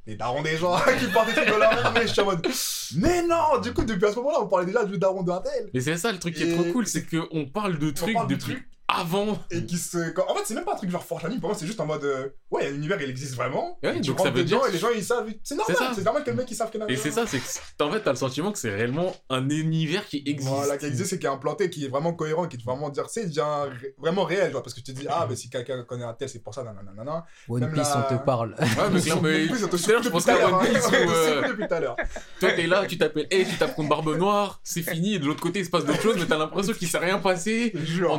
Les darons des gens qui portent des trucs dans leur et je suis en mode Mais non Du coup, depuis à ce moment-là, on parlait déjà du daron d'un tel. Mais c'est ça le truc qui est trop cool, c'est qu'on parle de On trucs parle de depuis trucs, avant. et qui se. quand- En fait, c'est même pas un truc genre Forge Anime, pour moi, c'est juste en mode euh, Ouais, il y a l'univers, il existe vraiment. Ouais, tu donc ça veut dedans, dire- et les gens, ils savent. C'est normal, c'est normal que le mec, il savent qu'il y en a Et c'est ça, c'est que en fait, t'as le sentiment que c'est réellement un univers qui existe. Voilà, qui existe et qui est implanté, qui est vraiment cohérent, qui te vraiment dire, c'est déjà ré- vraiment réel, genre, parce que tu te dis, ah, mais si quelqu'un connaît un tel, c'est pour ça, nanana. One Même Piece, la- on te parle. Ouais, mais clairement, mais En je secoue pensais depuis à tout à One Piece hein. euh, depuis tout à l'heure. toi t'es là, tu t'appelles, hey, tu tapes contre Barbe Noire, c'est fini, et de l'autre côté il se passe d'autres choses, mais t'as l'impression qu'il s'est rien passé. Te jure.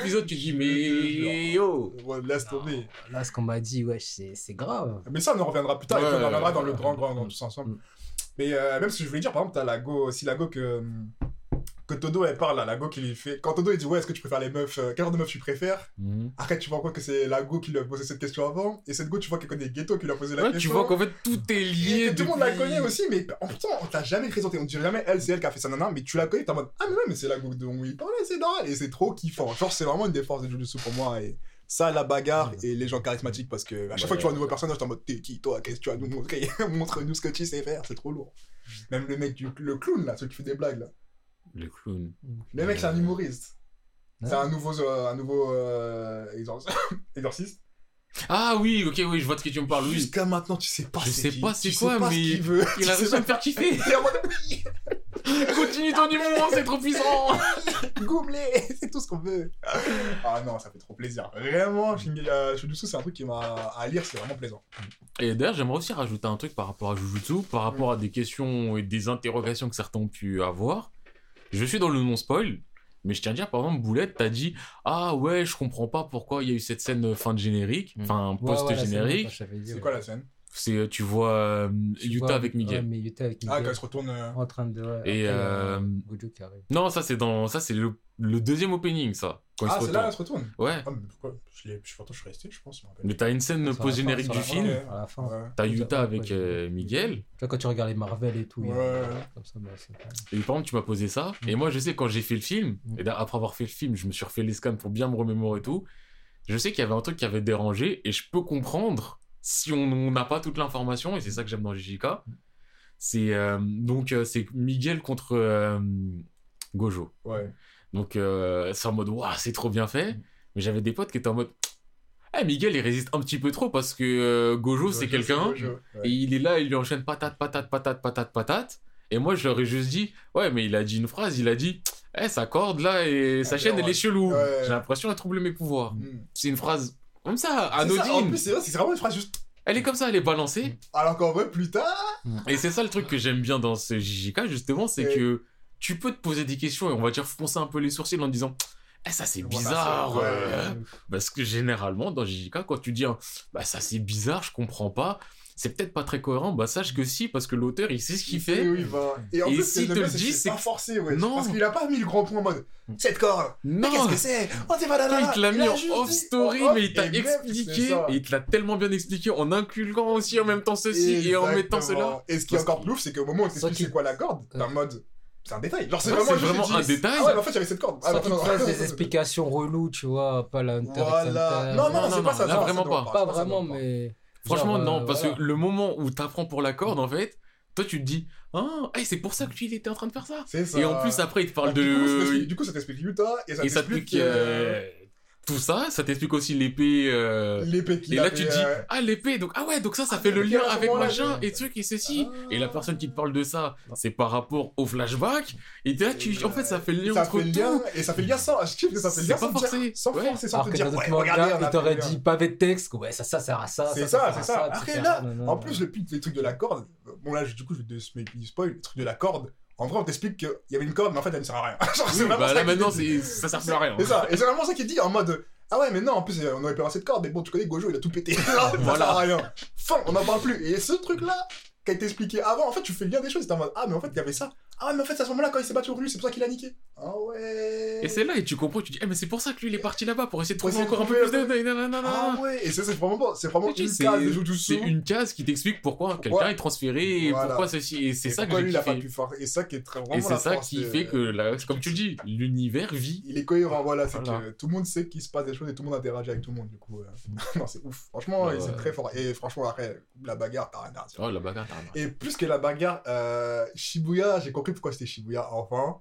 Pendant 500 épisodes, tu te dis, mais yo, Ouais, laisse tomber. Là, ce qu'on m'a dit, ouais, c'est c'est grave. Mais ça, on en reviendra plus tard, et Ouais, puis on en reviendra dans le grand, grand, dans tous ensemble. Mm. Mais euh, même ce que je voulais dire, par exemple, t'as la go, aussi la go que, que Todo, elle parle, là, la go qui lui fait. Quand Todo, il dit, ouais, est-ce que tu préfères les meufs, euh, quel genre de meuf tu préfères? Mhm. Après, tu vois quoi que c'est la go qui lui a posé cette question avant, et cette go, tu vois qu'elle connaît Ghetto qui lui a posé la Ouais, question. tu vois qu'en fait tout est Et lié. tout le monde la connaît aussi, mais en pourtant, on t'a jamais présenté. On dirait jamais elle, c'est elle qui a fait ça, nana, mais tu la connais, t'es en mode Ah, mais ouais, mais c'est la go dont il parlait, c'est normal. Et c'est trop kiffant. Genre, c'est vraiment une des forces de Jujutsu pour moi. Et ça, la bagarre et les gens charismatiques, parce que à chaque Ouais. fois que tu vois un nouveau personnage, t'es en mode T'es qui, toi, qu'est-ce que tu vas nous montrer? Montre-nous ce que tu sais faire, c'est trop lourd. Même le mec, du, le clown, là, celui qui fait des blagues, là. Le clown. Le mec, c'est un humoriste. C'est un nouveau, euh, un nouveau euh, exor- exorciste. Ah oui, ok, oui, je vois de qui tu me parles, oui. Jusqu'à maintenant, tu sais pas Je sais qui, pas c'est quoi, sais pas ce mais veut. Il a réussi à me faire kiffer. T'es en mode oui Continue ton humour, c'est trop puissant. Goumlet, c'est tout ce qu'on veut. Ah non, ça fait trop plaisir. Vraiment, Shinge- euh, Jujutsu, c'est un truc qui m'a à lire, c'est vraiment plaisant. Et d'ailleurs, j'aimerais aussi rajouter un truc par rapport à Jujutsu, par rapport à des questions et des interrogations que certains ont pu avoir. Je suis dans le non-spoil, mais je tiens à dire, par exemple, Boulette, t'as dit Ah ouais, je comprends pas pourquoi il y a eu cette scène fin de générique, Mm. enfin Ouais, post-générique. C'est quoi la scène? C'est, euh, tu vois euh, Tu vois, avec Ouais, Miguel. mais Yuta avec Ah, quand elle se retourne. euh, En train de. ouais, Et, après, euh, Gojo qui arrive. Non, ça c'est dans, ça c'est le, le deuxième opening, ça. Quand il Ah, c'est là, elle se retourne Ouais. Ah, mais pourquoi? Je, l'ai- je je suis resté, je pense. je me rappelle. Mais t'as une scène post-générique du film. fin, À la fin. Ouais. T'as ouais, avec euh, Miguel. Quand tu regardes les Marvel et tout. il a- Ouais. Comme ça, bah, c'est Et par exemple, tu m'as posé ça. Mm. Et moi, je sais, quand j'ai fait le film, Mm. et là, après avoir fait le film, je me suis refait les scans pour bien me remémorer et tout. Je sais qu'il y avait un truc qui avait dérangé. Et je peux comprendre si on n'a pas toute l'information. Et c'est ça que j'aime dans JJK. C'est euh, donc, euh, c'est Miguel contre euh, Gojo. Ouais. Donc, euh, c'est en mode, waouh, c'est trop bien fait. Mais j'avais des potes qui étaient en mode, Eh, Miguel, il résiste un petit peu trop parce que Gojo, c'est quelqu'un. Ouais. Et il est là, il lui enchaîne patate, patate, patate, patate, patate. Et moi, je leur ai juste dit, ouais, mais il a dit une phrase, il a dit, eh, sa corde là et sa Ah, chaîne, ouais. elle est chelou. J'ai l'impression d'être troublé mes pouvoirs. Mm. C'est une phrase comme ça, En anodine. plus, c'est vrai, c'est vraiment une phrase juste. Elle est comme ça, elle est balancée. Alors qu'en vrai, plus tard. Et c'est ça le truc que j'aime bien dans ce JJK, justement, c'est Et- que tu peux te poser des questions et on va dire froncer un peu les sourcils en disant, eh, ça c'est Voilà, bizarre. ouais. euh, Parce que généralement, dans JJK, quand tu dis, hein, bah ça c'est bizarre, je comprends pas, c'est peut-être pas très cohérent, bah sache que si, parce que l'auteur, il sait ce qu'il fait. Oui, bah. Et en Et plus, s'il te le dit, c'est pas forcé, ouais. Non. Parce qu'il a pas mis le grand point en mode. Cette corde. Mais Non qu'est-ce que c'est? Oh, t'es Toi, il te l'a mis a en off story, mais il t'a expliqué, et il te l'a tellement bien expliqué en inculquant aussi en même temps ceci et en mettant cela. Et ce qui est encore plus ouf, c'est qu'au moment où on Soit t'explique qu'il- c'est quoi la corde, t'es en mode. C'est un détail. Genre, c'est Ouais, vraiment, vraiment tu un détail. Ah ouais, mais en fait, j'avais cette corde. Ah, Sans bah, qu'il non, des explications reloues, tu vois, pas la Voilà. Non, non, Non, c'est pas ça. là, vraiment pas. Pas vraiment, mais. Franchement, genre, non, euh, parce que le moment où t'apprends pour la corde, en fait, toi tu te dis, ah, hey, c'est pour ça que il était en train de faire ça. C'est ça. Et en plus, après, il te parle ça de. Du coup, ça t'explique Utah et ça Et ça t'explique euh, euh, tout ça, ça t'explique aussi l'épée. euh, l'épée Et là, tu te dis, euh, ah, l'épée, donc, ah ouais, donc ça, ça Ah, fait le lien avec machin, et truc, et ceci. Ah. Et la personne qui te parle de ça, c'est par rapport au flashback. Et là, tu, Et, en fait, ça fait le lien ça entre fait le tout. lien, et ça fait le lien sans. Je kiffe que ça fait le C'est lien pas sans forcé. dire. Sans Ouais. forcer, sans Alors te dire, ouais, regardez, on t'aurait le dit pavé de texte, ouais, ça, ça sert à ça. C'est ça c'est ça. Après là, en plus, le pit, les trucs de la corde, bon là, du coup, je vais te spoil, les trucs de la corde. En vrai, on t'explique qu'il y avait une corde, mais en fait, elle ne sert à rien. Genre, Oui, bah ça là, maintenant, dit. ça sert plus à rien. C'est ça, et c'est vraiment ça qu'il dit en mode Ah ouais, mais non, en plus, on aurait pu avoir cette corde, mais bon, tu connais Gojo, il a tout pété. ça Voilà. sert à rien. Fin, on n'en parle plus. Et ce truc-là, qui a été expliqué avant, en fait, tu fais le lien des choses. T'es en mode Ah, mais en fait, il y avait ça. Ah, mais en fait, à ce moment-là, quand il s'est battu contre lui, c'est pour ça qu'il a niqué. Ah ouais. Et c'est là, et tu comprends, tu dis, eh, mais c'est pour ça que lui, il est parti là-bas, pour essayer de Pour trouver encore un peu plus de. Ah ouais, et ça, c'est vraiment bon. C'est vraiment une case de C'est une case qui t'explique pourquoi quelqu'un est transféré et pourquoi ceci. Et c'est ça que lui, il a pas pu faire. Et ça qui est très vraiment Et c'est ça qui fait que, comme tu dis, l'univers vit. Il est cohérent, voilà, c'est que tout le monde sait qu'il se passe des choses et tout le monde interagit avec tout le monde, du coup. euh, non, c'est ouf. Franchement, c'est ouais. très fort. Et franchement, après, la bagarre, t'as rien à dire. Oh, la bagarre, t'as rien. Et plus que la bagarre, euh, Shibuya, j'ai compris pourquoi c'était Shibuya, enfin.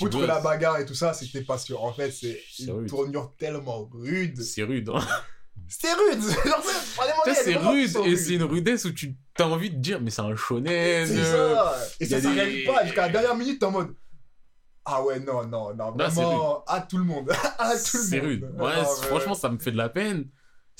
Outre la bagarre et tout ça, c'était parce que, en fait, c'est une rude. tournure tellement rude. C'est rude. Hein. C'est rude! C'est- rude et c'est une rudesse où tu as envie de dire, mais c'est un shonen. C'est ça! Et ça s'arrête pas jusqu'à la dernière minute, t'es en mode. Ah ouais, non, non, non, vraiment, à tout le monde. à tout le monde. C'est rude. Ouais, franchement, ça me fait de la peine.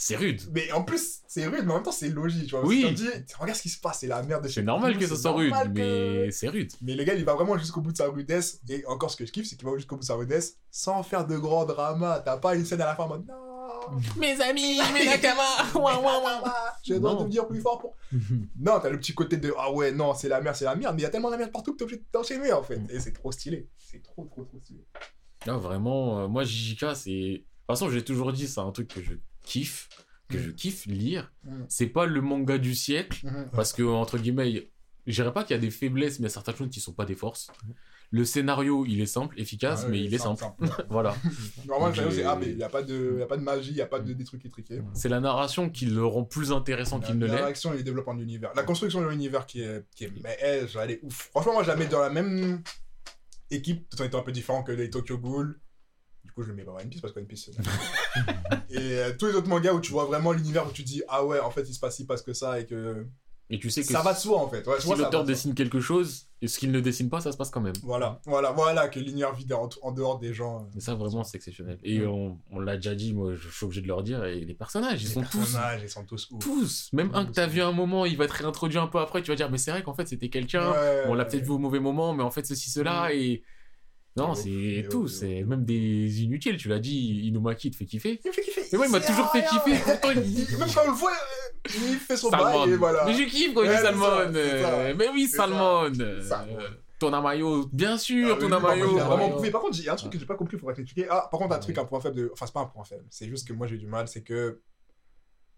C'est rude. Mais en plus, c'est rude, mais en même temps, c'est logique, tu vois. Oui. Parce que tu te dis, regarde ce qui se passe, c'est la merde de chez C'est normal que ça soit rude, que- mais c'est rude. Mais le gars, il va vraiment jusqu'au bout de sa rudesse. Et encore, ce que je kiffe, c'est qu'il va jusqu'au bout de sa rudesse sans faire de grands dramas. T'as pas une scène à la fin en mode non. Mes amis, mes nakama, Je dois devenir plus fort pour. Non, t'as le petit côté de ah ouais, non, c'est la merde, c'est la merde. Mais il y a tellement de la merde partout que t'es obligé d'enchaîner en fait. Mm. Et c'est trop stylé. C'est trop, trop, trop stylé. Ah, vraiment, euh, moi, JJK, c'est. De toute façon, j'ai toujours dit, c'est un truc que je kiffe, que Mm. je kiffe lire. Mm. C'est pas le manga du siècle, parce que, entre guillemets, je dirais pas qu'il y a des faiblesses, mais il y a certaines choses qui sont pas des forces. Le scénario, il est simple, efficace, Ah mais il est simple. simple. voilà. Normalement, le scénario, c'est ah, mais il n'y a, pas de- y a pas de magie, il n'y a pas de, des trucs étriqués. C'est la narration qui le rend plus intéressant qu'il ne La l'est. réaction et le développement de l'univers. La construction de l'univers qui est, qui est. Mais elle, elle est ouf. Franchement, moi, je la mets dans la même équipe, tout en étant un peu différent que les Tokyo Ghoul. Coup, je le mets pas One Piece parce que One Piece, c'est. et euh, tous les autres mangas où tu vois vraiment l'univers où tu dis, ah ouais, en fait, il se passe ci parce que ça et que. Et tu sais que Ça va de soi, en fait. Ouais, si l'auteur dessine quelque chose, et ce qu'il ne dessine pas, ça se passe quand même. Voilà, voilà, voilà, que l'univers vide en, en dehors des gens. euh, Et ça, vraiment, c'est exceptionnel. Et on, on l'a déjà dit, moi, je suis obligé de leur dire, et les personnages, ils les sont tous personnages, ils sont tous ouf. tous. Même un que t'as vu un moment, il va te réintroduire un peu après, tu vas dire, mais c'est vrai qu'en fait, c'était quelqu'un. Ouais, on l'a peut-être vu au mauvais moment, mais en fait, ceci, cela, Mm. et. Non, C'est tout, c'est même des inutiles, tu l'as dit, Inumaki il te fait kiffer. Il me fait kiffer. Mais moi, il m'a toujours fait kiffer, pourtant, il- Même quand on le voit, euh, il fait son bail et voilà. Mais je kiffe quand il dit Salmon. euh, Mais oui. Salmon. Euh, Tonamayo, bien sûr, Ah oui, par contre, Tonamayo. il a vraiment Ouais. prouvé. Par contre, il y a un truc que j'ai pas compris, faudrait t'expliquer. Ah, par contre, un truc, un point faible de. Enfin, c'est pas un point faible, c'est juste que moi j'ai du mal, c'est que.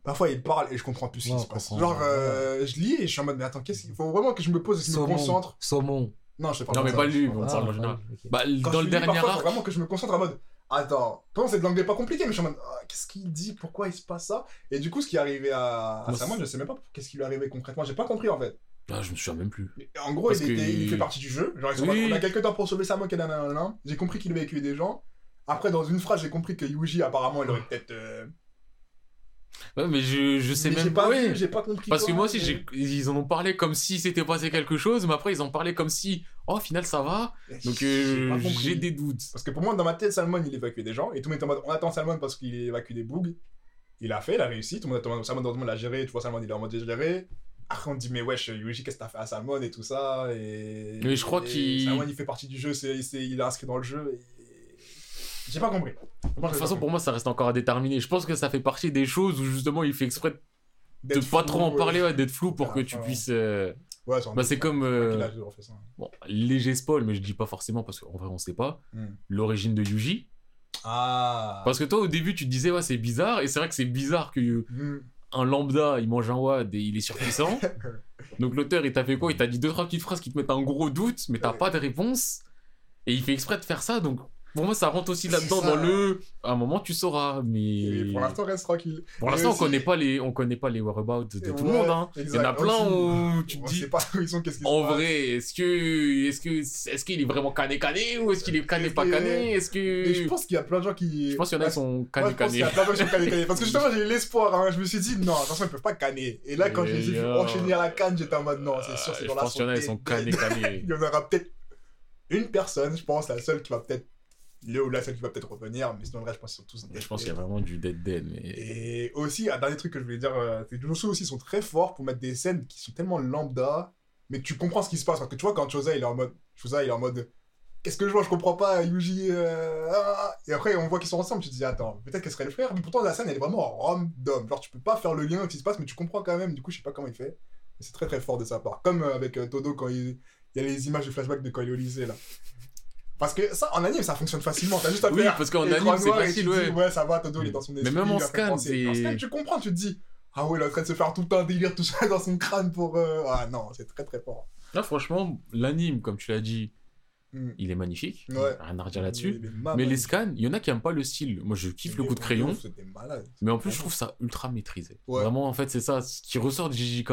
Parfois, il parle et je comprends plus ce qui se passe. Genre, euh, je lis et je suis en mode, mais attends, qu'est-ce qu'il faut vraiment que je me pose et que je me concentre Saumon. Non, je sais pas. Non, mais pas lui, on Ah, parle en ouais, général. Bah, dans le dernier arc, vraiment que je me concentre en mode. Attends, pourtant c'est de l'anglais pas compliqué, mais je suis en mode, ah, qu'est-ce qu'il dit, pourquoi il se passe ça? Et du coup, ce qui est arrivé à, à c'est- je sais même pas qu'est-ce qui lui est arrivé concrètement, j'ai pas compris en fait. ah, je me souviens même plus. Mais En gros, il, était- que- il fait partie du jeu. Genre, ils sont Oui. on a quelques temps pour sauver Salmon qui est nanana. J'ai compris qu'il avait tué des gens. Après, dans une phrase, j'ai compris que Yuji, apparemment, il aurait peut-être. euh, Ouais, mais je, je sais Mais même pas j'ai pas compris. Parce que moi aussi, mais- ils en ont parlé comme si c'était passé quelque chose, mais après, ils en parlaient comme si, oh, au final, ça va. Donc, euh, j'ai des doutes. Parce que pour moi, dans ma tête, Salmon, il évacue des gens. Et tout le monde est en mode, on attend Salmon parce qu'il évacue des bugs. Il a fait, il a réussi. Tout le monde attend Salmon, tout le monde l'a géré. Tu vois, Salmon, il est en mode géré. Après, on dit, mais wesh, Yuji, qu'est-ce que t'as fait à Salmon et tout ça et... Mais je crois qu'il- Salmon, il fait partie du jeu, c'est- il est inscrit dans le jeu. et- J'ai pas compris. De toute façon, pour moi, ça reste encore à déterminer. Je pense que ça fait partie des choses où justement, il fait exprès de pas trop en parler, ouais, d'être flou pour que tu Ouais. puisses. euh, Ouais, c'est Bah, c'est comme. euh, ça. Bon, léger spoil, mais je dis pas forcément parce qu'en vrai, on sait pas. Hmm. L'origine de Yuji. Ah. Parce que toi, au début, tu te disais, ouais, c'est bizarre. Et c'est vrai que c'est bizarre que Hmm. un lambda, il mange un WAD et il est surpuissant. Donc l'auteur, il t'a fait quoi? Il t'a dit deux, trois petites phrases qui te mettent un gros doute, mais t'as pas de réponse. Et il fait exprès de faire ça. Donc pour moi, ça rentre aussi là-dedans dans le. À un moment, tu sauras. Mais. Et pour l'instant, reste tranquille. Pour l'instant, on aussi- connaît pas les, on connaît pas les whereabouts de tout le monde. Hein. Il y en a plein Aussi, où tu te on dis, pas où ils sont, qu'est-ce en vrai, est-ce que, est-ce que, est-ce qu'il est vraiment cané cané ou est-ce qu'il est cané pas que- cané? Est-ce Et je que, pense qu'il y a plein de gens qui. je pense qu'il y en a qui sont cané qu'il y cané. a plein de gens qui sont canés canés. Parce que justement, j'ai eu l'espoir. Hein. Je me suis dit, non, attention, ils peuvent pas canner. Et là, quand je les ai vus enchaîner à la canne, j'étais en mode, non, c'est sûr, dans la pense qu'il y en a qui sont cané cané. Il y en aura peut-être une personne, je pense, la seule qui va peut-être. Le ou la seule qui va peut-être revenir, mais sinon, le reste, je pense qu'ils sont tous. Je pense qu'il y a vraiment du dead dead. Mais... Et aussi, un dernier truc que je voulais dire, euh, c'est que aussi sont très forts pour mettre des scènes qui sont tellement lambda, mais que tu comprends ce qui se passe. Parce que tu vois, quand Chosa, il est en mode. Chosa, il est en mode. Qu'est-ce que je vois? Je comprends pas, Yuji. euh, ah. Et après, on voit qu'ils sont ensemble. Tu te dis, attends, peut-être qu'elle serait le frère. Mais pourtant, la scène, elle est vraiment random. Genre, tu peux pas faire le lien qui se passe, mais tu comprends quand même. Du coup, je sais pas comment il fait. Mais c'est très très fort de sa part. Comme euh, avec Todo, quand il... il y a les images de flashback de quand il est au lycée, là. Parce que ça, en anime, ça fonctionne facilement. T'as juste à Oui, faire parce qu'en anime, c'est facile, dis, ouais. ouais, ça va, Todo, il est dans son Mais esprit. même en scan. En c'est- scan, tu comprends, tu te dis, ah ouais, il est en train de se faire tout un délire, tout ça dans son crâne pour. euh, Ah non, c'est très très fort. Là, franchement, l'anime, comme tu l'as dit, Mm. il est magnifique. Ouais. Rien à redire là-dessus. Mais les scans, il y en a qui aiment pas le style. Moi, je kiffe le coup de crayon. ouf. Mais en plus, je trouve ça ultra maîtrisé. Ouais. Vraiment, en fait, c'est ça. Ce qui ressort de JJK,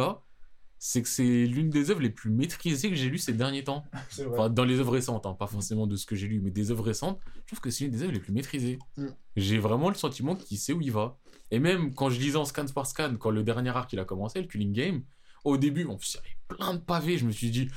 c'est que c'est l'une des œuvres les plus maîtrisées que j'ai lues ces derniers temps. Vrai. Enfin, dans les œuvres récentes, hein, pas forcément de ce que j'ai lu, mais des œuvres récentes, je trouve que c'est l'une des œuvres les plus maîtrisées. Mm. J'ai vraiment le sentiment qu'il sait où il va. Et même quand je lisais en scan par scan, quand le dernier arc il a commencé, le Killing Game, au début, y avait plein de pavés. Je me suis dit,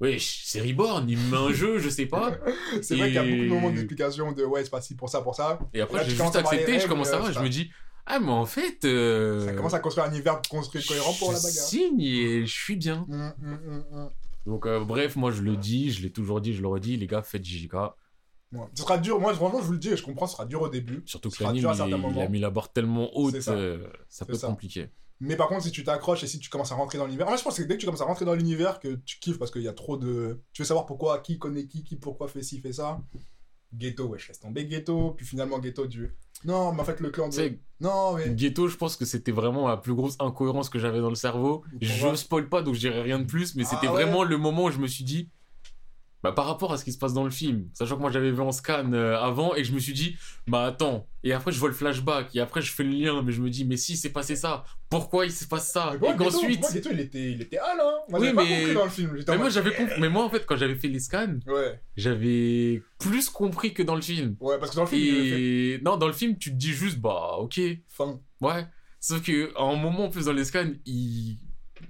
wesh, c'est Reborn, il me met un jeu, je sais pas. C'est vrai qu'il y a beaucoup de moments d'explication de ouais, c'est pas ci pour ça, pour ça. Et après, j'ai juste accepté, je commence à euh, voir, je me dis, ah, mais en fait. euh, Ça commence à construire un univers construit cohérent pour la bagarre. signe et je suis bien. Hum, hum, hum. Donc, euh, bref, moi je le dis, je l'ai toujours dit, je le redis, les gars, faites JJK. Ouais. Ce sera dur, moi franchement je vous le dis, je comprends, ce sera dur au début. Surtout que l'anime, il, il a mis la barre tellement haute, ça. euh, ça peut être compliqué. Mais par contre, si tu t'accroches et si tu commences à rentrer dans l'univers, en fait, je pense que dès que tu commences à rentrer dans l'univers, que tu kiffes parce qu'il y a trop de. Tu veux savoir pourquoi, qui connaît qui, qui pourquoi fait ci, fait ça. Ghetto, je laisse tomber Ghetto, puis finalement Ghetto, du. Non, mais en fait, le clan de. Non, mais. Ghetto, je pense que c'était vraiment la plus grosse incohérence que j'avais dans le cerveau. Je spoil pas, donc je dirai rien de plus, mais Ah c'était ouais vraiment le moment où je me suis dit, bah, par rapport à ce qui se passe dans le film, sachant que moi j'avais vu en scan euh, avant, et je me suis dit, bah attends, et après je vois le flashback, et après je fais le lien, mais je me dis, mais si c'est passé ça, pourquoi il se passe ça? Mais bon, Et qu'ensuite. moi, Ghetto, il était, il était hal, hein. Moi, Oui, pas mais- compris dans le film. j'étais en Mais moi j'avais compris, mais moi en fait quand j'avais fait les scans, Ouais, j'avais plus compris que dans le film. ouais, parce que dans le film, non, dans le film, tu te dis juste, bah ok, fin. ouais. Sauf que à un moment, en plus dans les scans, il...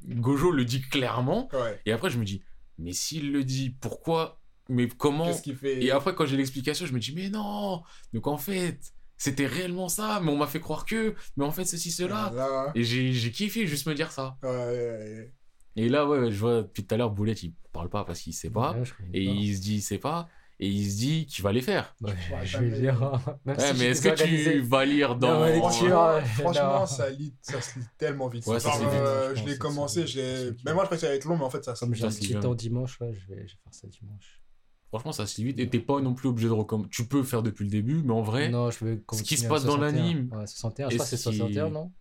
Gojo le dit clairement. Ouais. Et après, je me dis, mais s'il le dit, pourquoi? Mais comment? Qu'est-ce qu'il fait? Et après, quand j'ai l'explication, je me dis, mais non Donc en fait, c'était réellement ça, mais on m'a fait croire que, mais en fait, ceci, cela. Là, Et j'ai j'ai kiffé juste me dire ça. ouais, ouais, ouais. Et là, ouais, je vois depuis tout à l'heure, Boulette, il parle pas parce qu'il sait pas. Et pas. il se dit, il sait pas. Et il se dit qu'il va les faire. Ouais, Ouais, je vais lire. Même Ouais, si mais est-ce que tu vas lire dans. Non, Franchement, lecture, euh, franchement non. ça, lit, ça se lit tellement vite. Ouais, ça euh, je l'ai commencé, j'ai... vite. Mais moi, je pensais que ça allait être long, mais en fait, ça se Comme lit j'ai un petit temps dimanche, là, je vais, je vais faire ça dimanche. Franchement, ça se lit vite. Et t'es pas non plus obligé de recommencer. Tu peux faire depuis le début, mais en vrai, Non, je vais ce qui se passe dans 61. l'anime, Ouais, 61, et je crois que c'est ce qui- 61, non?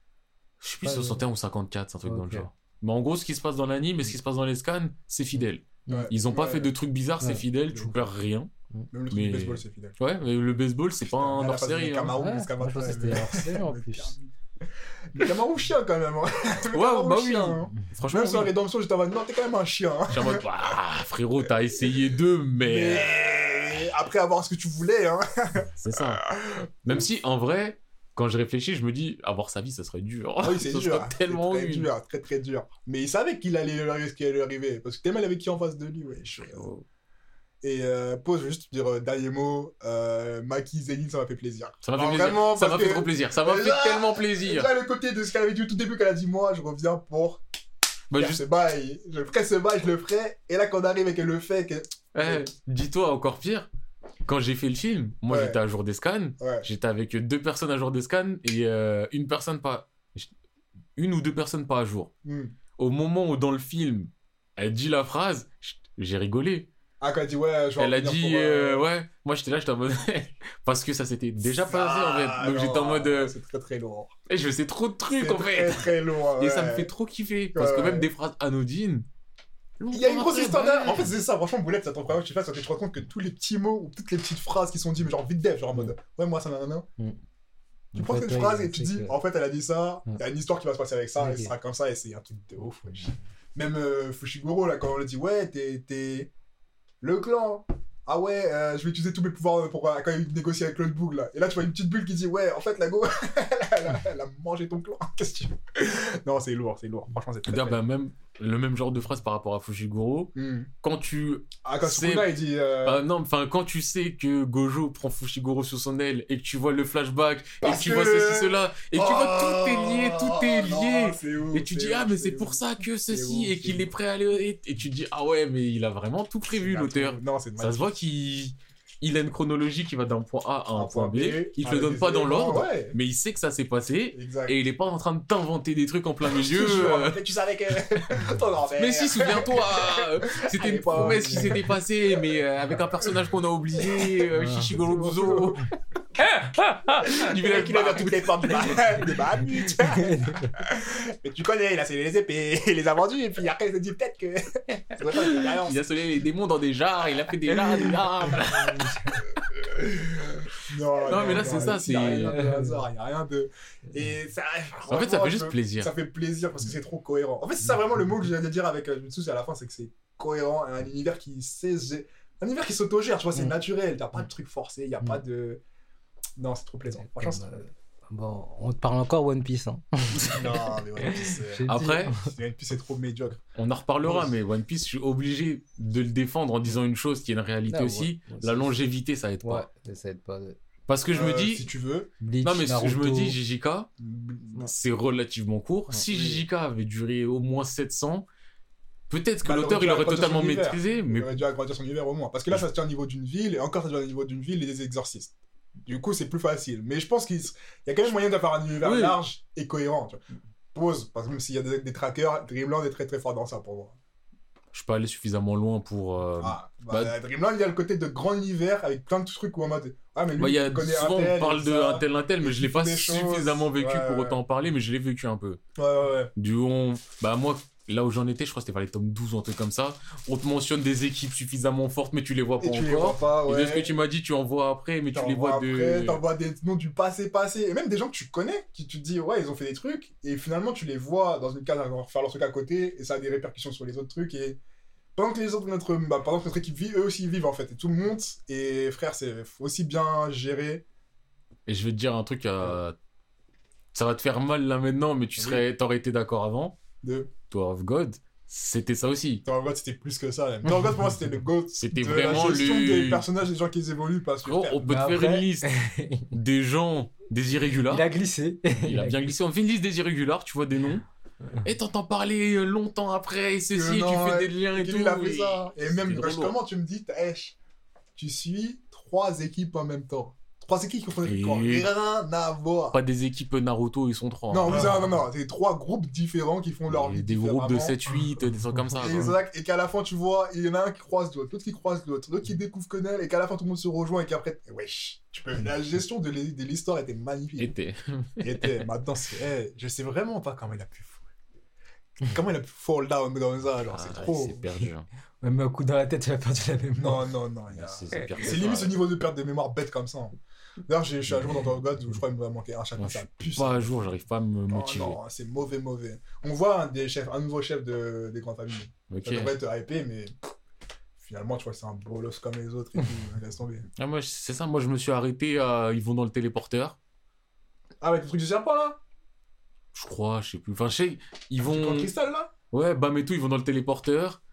Je sais plus Ouais, 61 ou 54, c'est un truc dans le genre. Mais en gros, ce qui se passe dans l'anime et ce qui se passe dans les scans, c'est fidèle. Ouais. Ils ont pas Ouais. fait de trucs bizarres, c'est Ouais. fidèle, tu perds rien. Même le truc Mais- du baseball, c'est fidèle. Ouais, mais le baseball, c'est pas un À la hors face série. des Hein. Ouais, c'était hors série en le plus. Le Camarou chien quand même. hein. Ouais, bah oui. chien, hein. Franchement, Même sur oui. Rédemption, j'étais en mode non, t'es quand même un chien. hein. J'étais en mode, ah, frérot, t'as essayé d'eux, mais. Mais après avoir ce que tu voulais, hein. C'est ça. Même si, en vrai, quand je réfléchis, je me dis, avoir sa vie, ça serait dur. Ah oui, c'est dur. c'est tellement très une. dur, très très dur. Mais il savait qu'il allait lui arriver ce qui allait lui arriver. Parce que tellement il avait qui en face de lui, ouais. Et euh, pause, je veux juste dire euh, dernier mot. Euh, Maki Zénith, ça m'a fait plaisir. Ça m'a fait plaisir. vraiment, ça parce m'a fait que- trop plaisir. Ça m'a fait tellement plaisir. Là, le côté de ce qu'elle avait dit au tout début, qu'elle a dit Moi, je reviens pour Bah, faire juste, ce bail. Je ferai ce bail, je le ferai. Et là, quand on arrive et qu'elle le fait, que... eh, dis-toi encore pire. Quand j'ai fait le film, moi Ouais. j'étais à jour des scans. Ouais. J'étais avec deux personnes à jour des scans et euh, une personne pas. Une ou deux personnes pas à jour. Hmm. Au moment où dans le film, elle dit la phrase, j'ai rigolé. Ah, quand elle dit Ouais, je Elle a dit, pour, euh, euh, ouais, moi j'étais là, j'étais en mode. Parce que ça s'était déjà passé en fait. Donc j'étais en mode. euh, C'est très très lourd. eh, je sais trop de trucs en très fait. très lourd. Et ça me fait trop kiffer. Parce que même des phrases anodines. Il y a une grosse histoire. En fait, c'est ça. Franchement, Boulette, ça t'en je sais pas, ça te rends compte que tous les petits mots ou toutes les petites phrases qui sont dites, mais genre vite dev, genre en mode Ouais, moi ça nanana. Tu En prends cette phrase il et tu dis que- En fait, elle a dit ça, il Ouais. y a une histoire qui va se passer avec ça, et ce sera comme ça, et c'est un truc de ouf. Même euh, Fushiguro, là, quand on lui dit Ouais, t'es- t'es le clan. Ah ouais, euh, je vais utiliser tous mes pouvoirs pour euh, quand il négocie avec l'autre boug là. Et là, tu vois une petite bulle qui dit Ouais, en fait, la go, elle, a, elle a mangé ton clan. Qu'est-ce que tu veux Non, c'est lourd, c'est lourd. Franchement, c'est très. Très- bah, même le même genre de phrase par rapport à Fushiguro. Hmm. Quand tu. Ah, quand c'est- Sukuna, il dit. euh, bah, non, enfin, quand tu sais que Gojo prend Fushiguro sous son aile et que tu vois le flashback et que tu que- vois ceci, cela, et que tu vois Oh, tout est lié, tout est lié. Et tu dis, ah, mais c'est ouf. pour ça que ceci, ouf, et qu'il est prêt à aller. Et, tu dis, ah ouais, mais il a vraiment tout prévu, l'auteur. Non, Ça se voit qu'il il a une chronologie qui va d'un point A à un, point B. Il te le donne pas dans l'ordre, Ouais, mais il sait que ça s'est passé. exact. Et il est pas en train de t'inventer des trucs en plein milieu. jure, euh, mais tu savais que. Mais si, souviens-toi, euh, c'était une promesse qui s'était passée, mais euh, avec un personnage qu'on a oublié, euh, Ah. Buzo. Il veut qu'il a bah, toutes les portes du. Des barbites. Mais tu connais, il a scellé les épées, il les a vendues, et puis après il s'est dit peut-être que. Il a soleil les démons dans des jars, il a fait des larmes, des larmes. Non, Non, mais là, c'est ça, Il y a c'est- rien de hasard, il y a rien de. Et ça. En fait, ça fait juste je- plaisir. Ça fait plaisir parce que c'est trop cohérent. En fait, c'est ça vraiment le mot que j'ai à dire avec euh, Jutsu, c'est à la fin, c'est que c'est cohérent, un univers qui sait. Un univers qui s'autogère, tu vois, c'est Mm. naturel, n'y a pas de truc forcé, il n'y a Mm. pas de. Non, c'est trop plaisant. Franchement, Euh, Bon, on te parle encore One Piece. Hein. Non, mais One Piece, dit, Après, euh, One Piece, c'est trop médiocre. on en reparlera, mais One Piece, je suis obligé de le défendre en disant une chose qui est une réalité Ah, aussi. Ouais, La longévité, ça aide Ouais, pas. ça aide pas. Parce que je me Euh, dis, Si tu veux. Bleach, non, mais ce que je me dis, JJK, c'est relativement court. Si Oui. JJK avait duré au moins 700, peut-être que Bah, l'auteur, il aurait totalement maîtrisé, mais Il aurait dû agrandir son univers au moins. Parce que là, ça se tient au niveau d'une ville, et encore, ça se tient au niveau d'une ville et des exorcistes. Du coup, c'est plus facile. Mais je pense qu'il y a quand même moyen d'avoir un univers Oui. large et cohérent. tu vois. Pause, parce que même s'il y a des, des trackers, Dreamland est très très fort dans ça pour moi. je suis pas allé suffisamment loin pour. euh, Ah, bah, bah- Dreamland, il y a le côté de grand univers avec plein de trucs où en mode. Ah, mais lui, bah, il y a souvent, tel on parle de un tel, un tel, mais je l'ai pas choses. suffisamment vécu Ouais, pour ouais. autant en parler, mais je l'ai vécu un peu. Ouais, ouais, ouais. Du on... Bah, moi, là où j'en étais, je crois que c'était vers les tomes 12 ou un truc comme ça. On te mentionne des équipes suffisamment fortes, mais tu les vois pas Et tu les vois encore. pas, Et ouais. de ce que tu m'as dit, tu en vois après, mais tu les vois après, de. T'en vois des noms du passé passé. Et même des gens que tu connais, qui tu te dis, ouais, ils ont fait des trucs. Et finalement, tu les vois dans une case à faire leur truc à côté. Et ça a des répercussions sur les autres trucs. Et pendant que les autres, notre, bah, pendant que notre équipe vit, eux aussi ils vivent en fait. Et tout le monde. Et frère, c'est aussi bien géré. Et je vais te dire un truc, euh, ça va te faire mal là maintenant, mais tu Oui. serais, t'aurais été d'accord avant. De... Tower of God, c'était ça aussi. Tower of God, c'était plus que ça. Même. Tower of God, pour moi, c'était le GOAT. C'était de vraiment la gestion le- des personnages, des gens qui évoluent. Parce que, Gros, frère, on peut te faire une liste des gens, des irrégulars. Il a glissé. Il a bien glissé. On fait une liste des irrégulars, tu vois des noms. Et t'entends parler euh, longtemps après, et ceci, Que et tu non, fais ouais, des liens et tout. il a fait et- ça Et même, que comment tu me dis, tu suis trois équipes en même temps. Trois équipes qui Et- ont rien à voir. Pas des équipes Naruto, ils sont trois. Non, hein. oui, ça, non, non, c'est trois groupes différents qui font leur Et vie. des groupes de différemment. 7-8, des trucs comme ça. Exact, et qu'à la fin, tu vois, il y en a un qui croise l'autre, l'autre qui croise l'autre, l'autre qui découvre Connell, et qu'à la fin, tout le monde se rejoint, et qu'après, wesh, tu peux... la gestion de l'hi- de l'histoire était magnifique. Était. Était, maintenant, c'est, je sais vraiment pas comment il a pu. Comment il a pu fall down comme ça, genre, c'est Ah, trop. C'est perdu. hein. Même un coup dans la tête, tu as perdu la mémoire. Non, non, non, il y a- C'est que limite ce niveau de perte de mémoire bête comme ça. D'ailleurs, je suis à jour dans ton God où je crois qu'il me va manquer un chapitre. Moi, je suis pas à jour, j'arrive pas à me Oh motiver. non, c'est mauvais, mauvais. On voit un, des chefs, un nouveau chef de, des grandes familles. Ok. Ça devrait être hypé, mais finalement, tu vois, c'est un bolos comme les autres et tout. Laisse tomber. Ah, moi, c'est ça, moi je me suis arrêté à. Ils vont dans le téléporteur. Ah, avec le truc du serpent là? Je crois, je sais plus. Enfin, je sais, ils Dans vont. le cristal là? Ouais, bam et tout, ils vont dans le téléporteur.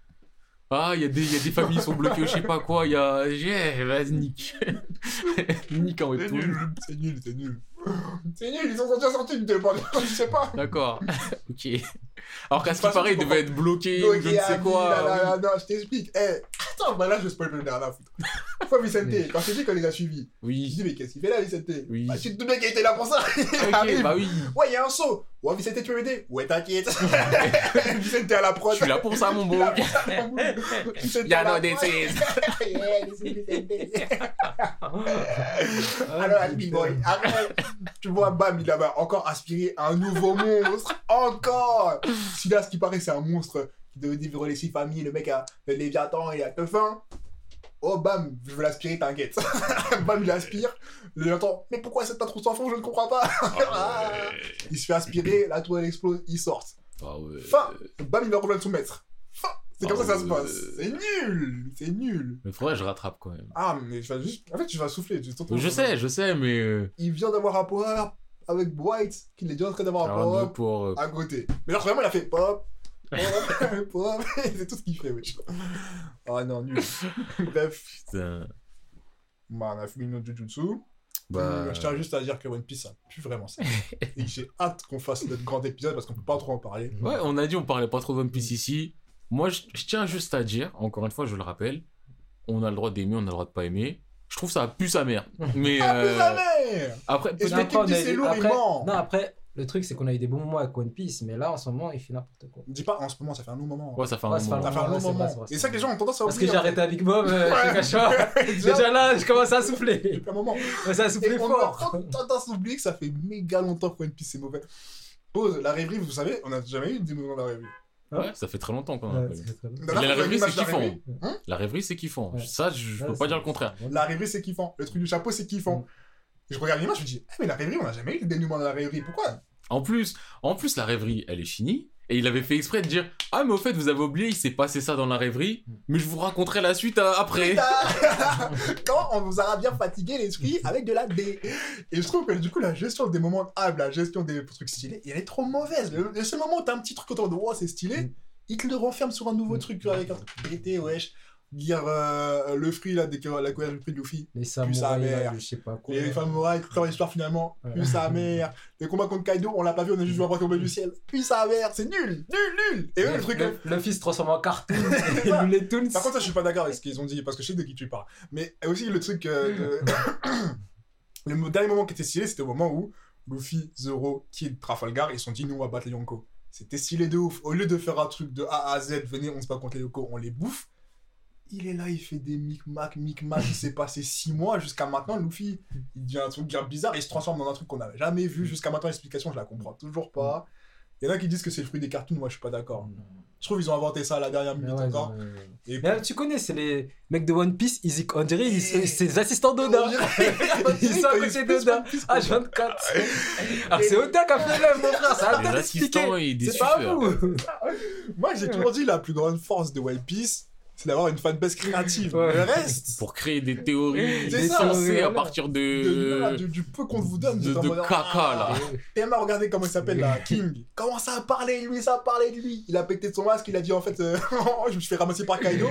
Ah, il y, a des- il y a des familles qui sont bloquées, ou je sais pas quoi. Il y a. Yeah, vas-y, nique. nique en C'est nul, c'est nul, c'est nul. C'est nul, ils sont déjà sortis du téléporteur, je sais pas. D'accord. ok. Alors qu'à ce qui paraît, il devait être bloqué, Donc, je ne sais quoi. Là, là, oui. là, non, je t'explique. Eh, attends, bah là, je spoil le dernier foutre. Fois Vicente, quand je dit qu'on les a suivis, je Oui. dis, mais qu'est-ce qu'il fait là, Vicente? Oui. Bah, tu te doutes bien qu'il était là pour ça. Il arrive. bah oui. Ouais, il y a un saut. Ouais, Vicente, tu veux m'aider? Ouais, t'inquiète. Vicente, à la prod. Je suis là pour ça, mon beau. Y'a no disease. Yeah, Vicente. Alors, Big Boy. Tu vois, bam, il avait encore aspiré un nouveau monstre. Encore. Celui-là, ce qui paraît, c'est un monstre qui devait vivre les six familles. Le mec a le Léviathan, il a que faim. Oh, bam, je veux l'aspirer, t'inquiète. bam, il aspire. Le Léviathan, mais pourquoi cette trou sans fond? Je ne comprends pas. Ah ouais. Il se fait aspirer, la tour elle explose, il sort. Ah ouais. Fin. Bam, il va rejoindre son maître. Fin. C'est comme Ah ça que ça se passe? C'est nul. C'est nul. Mais faudrait que je rattrape quand même. Ah, mais je vais juste. En fait, tu vas souffler. tu Je sais, je sais, mais. Euh... il vient d'avoir un power avec Bright, qu'il est déjà en train d'avoir un alors, power pour. euh, à côté. Mais genre vraiment, il a fait pop, pop, pop, c'est tout ce qu'il fait, wesh. Ah non, nul. Bref, Putain. bah, on a fini notre Jujutsu. Bah. Euh, Je tiens juste à dire que One Piece, ça pue vraiment ça. Et j'ai hâte qu'on fasse notre grand épisode parce qu'on peut pas trop en parler. Ouais, on a dit on parlait pas trop de One Piece ici. Moi, je, je tiens juste à dire, encore une fois, je le rappelle, on a le droit d'aimer, on a le droit de pas aimer. Je trouve ça pue sa mère. Mais Ah, plus euh, jamais après, Et peut-être- ce dit c'est lourd, après, ment. non, après, le truc, c'est qu'on a eu des bons moments avec One Piece, mais là, en ce moment, il fait n'importe quoi. Dis pas en ce moment, ça fait un long moment. ouais, ça fait un Ouais, fait moment. Ça fait un long c'est vrai, moment. Et ça que les gens ont tendance à Parce que oublier. j'ai arrêté avec Bob, euh, Ouais. je te cache pas. Déjà, là, je commence à souffler. depuis un moment. Ouais, Ça a soufflé on a fort. tendance à oublier que ça fait méga longtemps que One Piece c'est mauvais. Pause, la rêverie, vous savez, on a jamais eu des moments de la rêverie. Ouais, ça fait très longtemps qu'on en a Ouais, pas eu. Mais la rêverie, c'est kiffant. rêverie. Hein La rêverie, c'est kiffant. Ouais. Ça, je, je Ouais, peux pas dire le contraire. La rêverie, c'est kiffant. Le truc du chapeau, c'est kiffant. Mm. Et je regarde l'image, je me dis, eh, mais la rêverie, on a jamais eu le dénouement de la rêverie. Pourquoi? En plus, en plus, la rêverie, elle est finie. Et il avait fait exprès de dire Ah, mais au fait, vous avez oublié, il s'est passé ça dans la rêverie. Mais je vous raconterai la suite euh, après. Quand on vous aura bien fatigué l'esprit avec de la D. Et je trouve que du coup, la gestion des moments humbles, la gestion des trucs stylés, elle est trop mauvaise. Le, le seul moment où t'as un petit truc autour de oh, c'est stylé, Mm. il te le renferme sur un nouveau truc avec un truc pété, wesh. Dire euh, le fruit là, dès que la de Luffy. Les sa samouraïs, là, mère. je sais pas quoi. Les femmes morales, toute leur histoire finalement. Ouais. Puis sa mère. Les combats contre Kaido, on l'a pas vu, on a juste vu un bras tomber du ciel. Puis sa mère, c'est nul, nul, nul. Et eux, le truc. le, le fils se transforme en cartoon. Les toons. Par contre, ça, je suis pas d'accord avec ce qu'ils ont dit, parce que je sais de qui tu parles. Mais aussi, le truc. euh, de- le dernier moment qui était stylé, c'était au moment où Luffy, Zoro, Kid, Trafalgar, ils se sont dit, nous, on va battre les Yonko. C'était stylé de ouf. Au lieu de faire un truc de A à Z, venez, on se bat contre les Yonko, on les bouffe. Il est là, il fait des micmac, micmac. Il s'est passé 6 mois jusqu'à maintenant. Luffy, il dit un truc bien bizarre. Il se transforme dans un truc qu'on n'avait jamais vu. Jusqu'à maintenant, l'explication, je la comprends toujours pas. Il y en a qui disent que c'est le fruit des cartoons. Moi, je suis pas d'accord. Je trouve qu'ils ont inventé ça à la dernière minute ouais, encore. ouais, ouais. Et Mais tu connais, c'est les mecs de One Piece, ils, on dirait, ils- Et- c'est des assistants d'Oda. Ils sont à côté d'Oda. quoi. H24. Alors c'est Oda qui a fait le mon frère, c'est à Les toi d'expliquer. assistants et des C'est pas vous. Moi, j'ai toujours dit la plus grande force de One Piece, c'est d'avoir une fanbase créative. Ouais. Le reste, Pour créer des théories pensées à partir de, de. du, du peu qu'on vous donne, de- de caca, ah. là. Et m'a regardé comment il s'appelle là, King. Comment ça a parlé de lui, ça a parlé de lui. Il a pété de son masque, il a dit en fait, euh, je me suis fait ramasser par Kaido.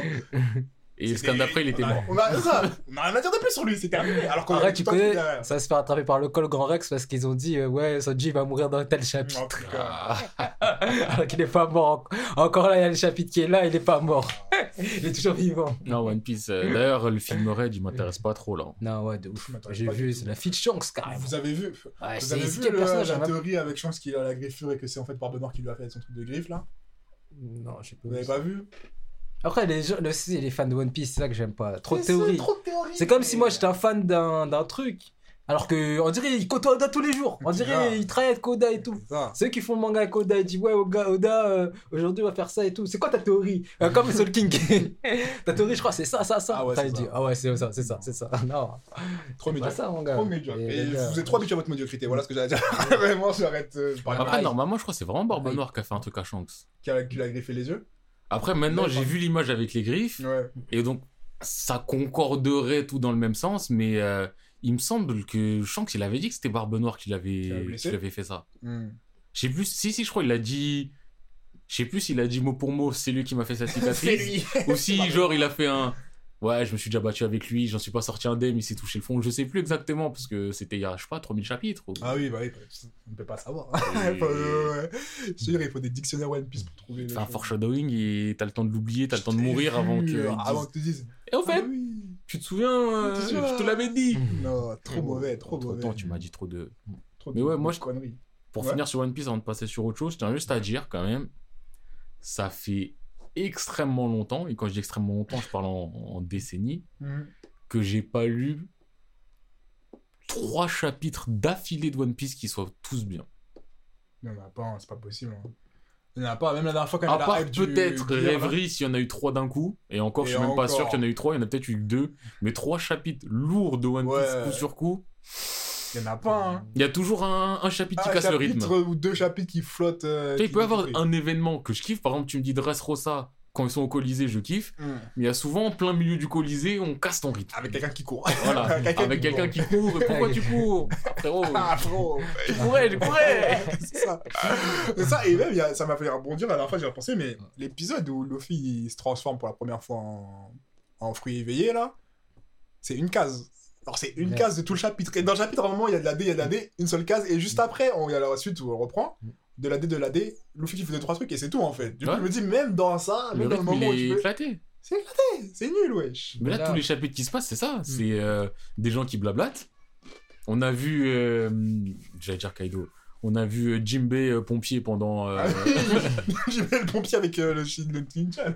Et ce d'après, il était on a- mort. On a, ça, on a rien à dire de plus sur lui, c'est terminé. Alors qu'on tu le connais, ça va se faire attraper par le col Grand Rex parce qu'ils ont dit, euh, ouais, Sanji va mourir dans tel chapitre. Alors qu'il est pas mort. Encore là, il y a le chapitre qui est là, il est pas mort. il est toujours vivant. non, One Piece. euh, D'ailleurs, le film Red, il m'intéresse pas trop là. Non, ouais, de ouf. J'ai vu, c'est la fille de Shanks carrément. Vous avez vu, Ouais, vous avez vu quel le- personnage la hein, théorie avec Chance qu'il a la griffure et que c'est en fait Barbe Noire qui lui a fait son truc de griffe là? Non, je sais pas. Vous avez pas vu? Après, les, gens, les fans de One Piece, c'est ça que j'aime pas. Trop de théories. Trop de théories. C'est comme si moi j'étais un fan d'un d'un truc. Alors que, on dirait, il côtoie Oda tous les jours. On dirait, il travaille avec Oda et tout. Ceux qui font le manga avec Oda, ils disent Ouais, Oda, Oda euh, aujourd'hui on va faire ça et tout. C'est quoi ta théorie? Euh, Comme Soul King. ta théorie, je crois, c'est ça, ça, ça. Ah ouais, c'est ça. Ah ouais, c'est ça, c'est ça, c'est ça. Non, Trop médiocre. ça, mon gars. Trop médiocre. Et vous êtes trop habitués à votre médiocrité, voilà ce que j'allais dire. Vraiment, j'arrête. euh, Après, normalement, je crois que c'est vraiment Barbe. Noire qui a fait un truc à Shanks. Qui a, qui lui a griffé les yeux Après, maintenant, j'ai vu l'image avec les griffes. Ouais. Et donc, ça concorderait tout dans le même sens, mais euh, il me semble que Shanks, il avait dit que c'était Barbe Noire qui l'avait qui l'avait fait ça. Hmm. Je sais plus, si, si, je crois, il a dit. Je sais plus s'il a dit mot pour mot, c'est lui qui m'a fait sa cicatrice. Ou si, genre, il a fait un. Ouais, je me suis déjà battu avec lui, j'en suis pas sorti indemne, il s'est touché le fond. Je sais plus exactement, parce que c'était il y a, je sais pas, 3000 chapitres. ou- Ah oui, bah oui, bah, on ne peut pas savoir. Et- ouais, ouais. Je te jure, il faut des dictionnaires One Piece pour trouver. Un choses. foreshadowing et t'as le temps de l'oublier, t'as le temps de mourir avant que. ils disent- Avant que tu dises. Et au fait, Ah oui. tu te souviens, euh, Tu te souviens je te l'avais dit. Non, trop mauvais, trop Entre mauvais. temps, tu m'as dit trop de. Trop Mais de- ouais, moi, je-. Pour Ouais. finir sur One Piece avant de passer sur autre chose, je tiens juste à dire quand même, ça fait extrêmement longtemps, et quand je dis extrêmement longtemps, je parle en, en décennies, Mhm. que j'ai pas lu trois chapitres d'affilée de One Piece qui soient tous bien. Il n'y en a pas, c'est pas possible. hein. Il n'y en a pas, même la dernière fois quand À part peut-être du. Rêverie, s'il y en a eu trois d'un coup, et encore, Et je suis même pas sûr qu'il y en a eu trois, il y en a peut-être eu deux, mais trois chapitres lourds de One Piece Ouais. coup sur coup, Il n'y en a pas, hein. il y a toujours un, un chapitre qui casse le rythme. chapitre ou deux chapitres qui flottent. euh, Tu sais, il qui- peut y avoir qui- un événement que je kiffe, par exemple, tu me dis Dressrosa, quand ils sont au Colisée, je kiffe. Mhm. Mais il y a souvent, en plein milieu du Colisée, on casse ton rythme. Avec quelqu'un qui court. Voilà, avec quelqu'un qui court. Et pourquoi tu cours Ah, Frérot, Ah, frérot. je courais, je courais c'est ça. Ça, et même, il y a- ça m'a fait rebondir la dernière fois, j'ai repensé, mais l'épisode où Luffy il se transforme pour la première fois en, en fruit éveillé, là, c'est une case. Alors, c'est une Ouais. case de tout le chapitre. Et dans le chapitre, à un moment, il y a de la D, il y a de la D, une seule case, et juste après, on, il y a la suite où on reprend. De la D, de la D, Luffy qui faisait trois trucs, et c'est tout, en fait. Du coup, Ouais. je me dis, même dans ça, Le même dans le moment où il est tu veux. éclaté. C'est éclaté, c'est nul, wesh. Mais là, tous les chapitres qui se passent, c'est ça. C'est euh, des gens qui blablatent. On a vu, euh, j'allais dire Kaido, on a vu euh, Jimbei euh, pompier pendant, euh, J'ai mis le pompier avec euh, le, le Ninchan.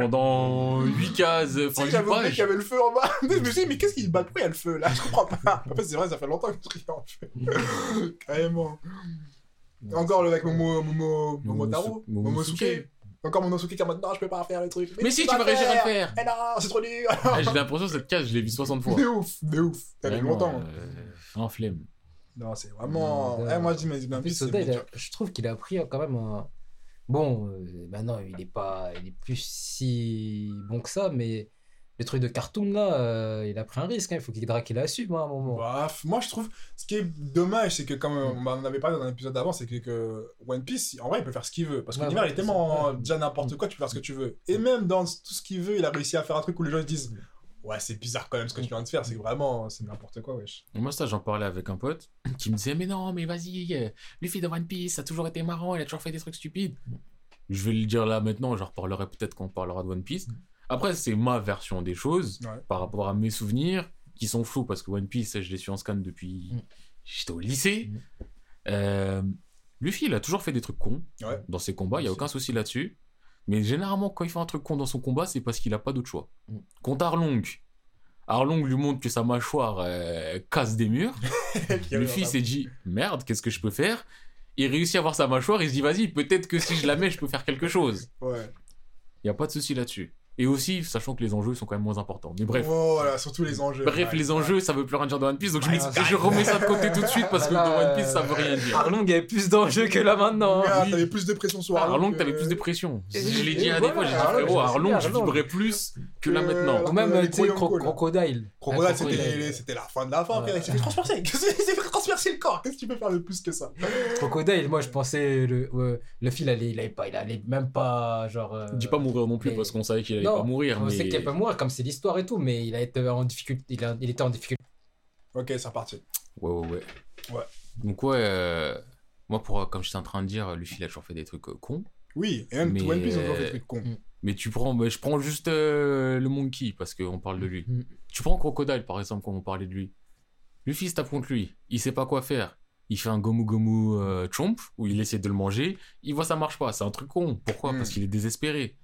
Pendant 8 cases, enfin sais, 8 j'avais oublié qu'il y avait le feu en bas. je me suis dit, mais qu'est-ce qui se bat Pourquoi il y a le feu là? Je comprends pas. En fait, c'est vrai, ça fait longtemps que je regarde en feu. Carrément. Encore le avec Momo, Momo, Momotaro, Momosuke. Momosuke. Encore Momosuke qui est en mode non, je peux pas faire le truc. Mais si, tu vas réussir à le faire Eh non, c'est trop dur. Ah, J'ai l'impression que cette case, je l'ai vue 60 fois. de ouf, de ouf. Ça fait longtemps. euh, en flemme. Non, c'est vraiment. Non, Eh, moi, je dis, mais En bien plus, a- je trouve qu'il a pris quand même un. Bon, euh, maintenant, il est pas, il est plus si bon que ça, mais le truc de cartoon là, euh, il a pris un risque. hein, Il faut qu'il qu'il assume hein, à un moment. Bah, moi je trouve ce qui est dommage c'est que comme euh, on en avait parlé dans un épisode d'avant c'est que, que One Piece en vrai il peut faire ce qu'il veut parce que l'univers ouais, est tellement déjà n'importe quoi tu peux faire ce que tu veux. Et même dans tout ce qu'il veut il a réussi à faire un truc où les gens se disent ouais c'est bizarre quand même ce que tu viens de faire c'est vraiment c'est n'importe quoi wesh Et Moi, ça, j'en parlais avec un pote qui me disait Mais non, mais vas-y, euh, Luffy de One Piece, ça a toujours été marrant, il a toujours fait des trucs stupides. Je vais le dire là maintenant, j'en reparlerai peut-être quand on parlera de One Piece. Après, c'est ma version des choses Ouais. par rapport à mes souvenirs qui sont flous parce que One Piece, je l'ai su en scan depuis. Mm. J'étais au lycée. Mm. Euh, Luffy, il a toujours fait des trucs cons Ouais. dans ses combats, il n'y a aucun souci là-dessus. Mais généralement, quand il fait un truc con dans son combat, c'est parce qu'il n'a pas d'autre choix. Contre Arlong, Arlong lui montre que sa mâchoire euh, casse des murs. Luffy s'est dit merde, qu'est-ce que je peux faire? Il réussit à voir sa mâchoire, il se dit vas-y, peut-être que si je la mets, je peux faire quelque chose. ouais Il n'y a pas de souci là-dessus. Et aussi, sachant que les enjeux sont quand même moins importants. Mais bref. voilà surtout les enjeux Bref, Ouais. les enjeux, ça veut plus rien dire dans One Piece, donc je, Ouais, me dis- ouais. je remets ça de côté tout de suite parce que Bah là, dans One Piece, ça euh, veut rien dire. Arlong avait plus d'enjeux que là maintenant. hein. Oui. t'avais plus de pression sur Arlong Arlong, que- t'avais plus de pression. Et- Je l'ai dit à des fois, j'ai dit Arlong, frérot, Arlong, je vibrais plus que là Que- maintenant. Ou même, Euh, tu sais, là. Crocodile. Crocodile, c'était la fin de la fin, frère. Il s'est fait transpercer. Il s'est fait transpercer le corps. Qu'est-ce que tu peux faire de plus que ça? Crocodile, moi je pensais le, le fil allait, il allait pas, il allait même pas genre. euh, Dis pas mourir non plus parce qu'on savait qu'il allait Non, pas mourir. On mais... sait qu'il peut mourir comme c'est l'histoire et tout, mais il a été en difficulté, il, a- il était en difficulté. Ok, c'est reparti. Ouais, ouais, ouais. Ouais. Donc, ouais, euh, moi, pour, comme j'étais en train de dire, Luffy, il a toujours fait des trucs euh, cons. Oui, et même Mais, One Piece, toujours fait euh, des trucs cons. Mais tu prends, mais je prends juste euh, le Monkey parce qu'on parle de lui. Mm. Tu prends Crocodile, par exemple, quand on parlait de lui. Luffy se tape contre lui. Il sait pas quoi faire. Il fait un Gomu Gomu euh, Chomp où il essaie de le manger. Il voit ça marche pas. C'est un truc con. Pourquoi? Mm. Parce qu'il est désespéré.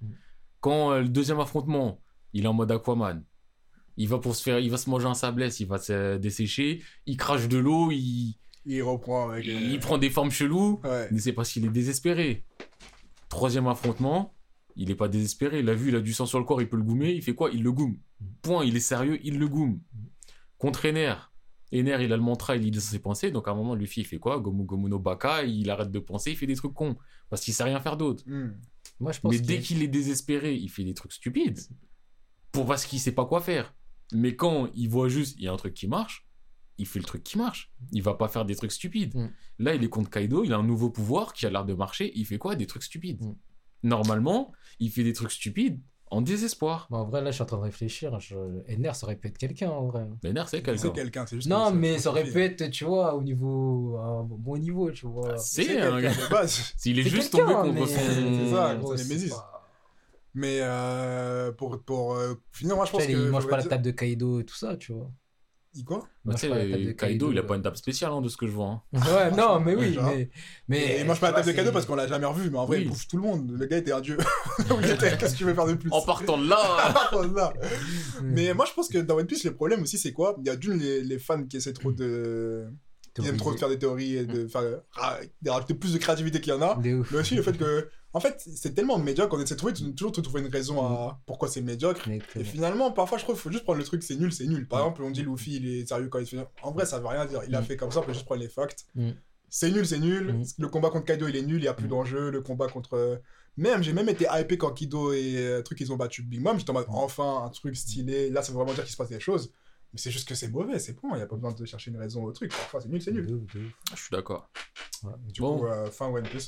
Quand euh, le deuxième affrontement, il est en mode Aquaman. Il va pour se faire, il va se manger un sablesse, il va se dessécher, il crache de l'eau, il, Il reprend avec. euh, il prend des formes cheloues, Ouais. mais c'est parce qu'il est désespéré. Troisième affrontement, il est pas désespéré. Il a vu, il a du sang sur le corps, il peut le goumer. Il fait quoi? Il le goume. Point, il est sérieux, il le goume. Contre Ener, Ener, il a le mantra, il lit dans ses pensées. Donc à un moment, Luffy, il fait quoi? Gomu Gomu no Baka, il arrête de penser, il fait des trucs cons. Parce qu'il sait rien faire d'autre. Hmm. Moi je pense Mais dès qu'il est désespéré, il fait des trucs stupides. Pour parce qu'il sait pas quoi faire. Mais quand il voit juste, il y a un truc qui marche, il fait le truc qui marche. Il va pas faire des trucs stupides. Mm. Là, il est contre Kaido, il a un nouveau pouvoir qui a l'air de marcher. Il fait quoi? Des trucs stupides. Mm. Normalement, il fait des trucs stupides en désespoir. Bon, en vrai, là, je suis en train de réfléchir. Je... Ener, ça aurait pu être quelqu'un, en vrai. Mais Ner, c'est quelqu'un. C'est quelqu'un, c'est juste. Non, mais ça aurait pu être, tu vois, au niveau. à un bon niveau, tu vois. C'est C'est un gars. de base. S'il est juste tombé contre mais- son. C'est ça, Némésis. pas- Mais euh, pour, pour euh, finir, moi je pense que. il mange pas la table de Kaido et tout ça, tu vois. Il quoi Bah, tu pas la table de sais, Kaido, il a pas une table spéciale hein, de ce que je vois. hein. Ouais, non, mais oui, mais. mais Et il mange pas la table de c'est- parce qu'on l'a jamais revu, mais en vrai, Oui. il bouffe tout le monde. Le gars était un dieu. Qu'est-ce que tu veux faire de plus? En partant de là Là. Mais moi je pense que dans One Piece, le problème aussi, c'est quoi? Il y a d'une, les, les fans qui essaient trop de. Qui aiment trop de faire des théories et de faire ra- de rajouter plus de créativité qu'il y en a. Mais aussi le fait que. En fait, c'est tellement médiocre qu'on essaie de trouver, toujours de trouver une raison à pourquoi c'est médiocre. Et finalement, parfois, je trouve qu'il faut juste prendre le truc, c'est nul, c'est nul. Par Mm. exemple, on dit Luffy, il est sérieux quand il fait. En vrai, ça veut rien dire. Il a Mm. fait comme ça, on peut juste prendre les facts. Mm. C'est nul, c'est nul. Mm. Le combat contre Kaido, il est nul, il n'y a plus Mm. d'enjeu. Le combat contre. Même, j'ai même été hypé quand Kido et euh, truc, ils ont battu Big Mom. J'étais en mode, Mm. enfin, un truc stylé. Là, ça veut vraiment dire qu'il se passe des choses. Mais c'est juste que c'est mauvais, c'est bon. Il n'y a pas besoin de chercher une raison au truc. Parfois, c'est nul, c'est nul. Je suis d'accord. Du Bon. coup, euh, fin One Piece.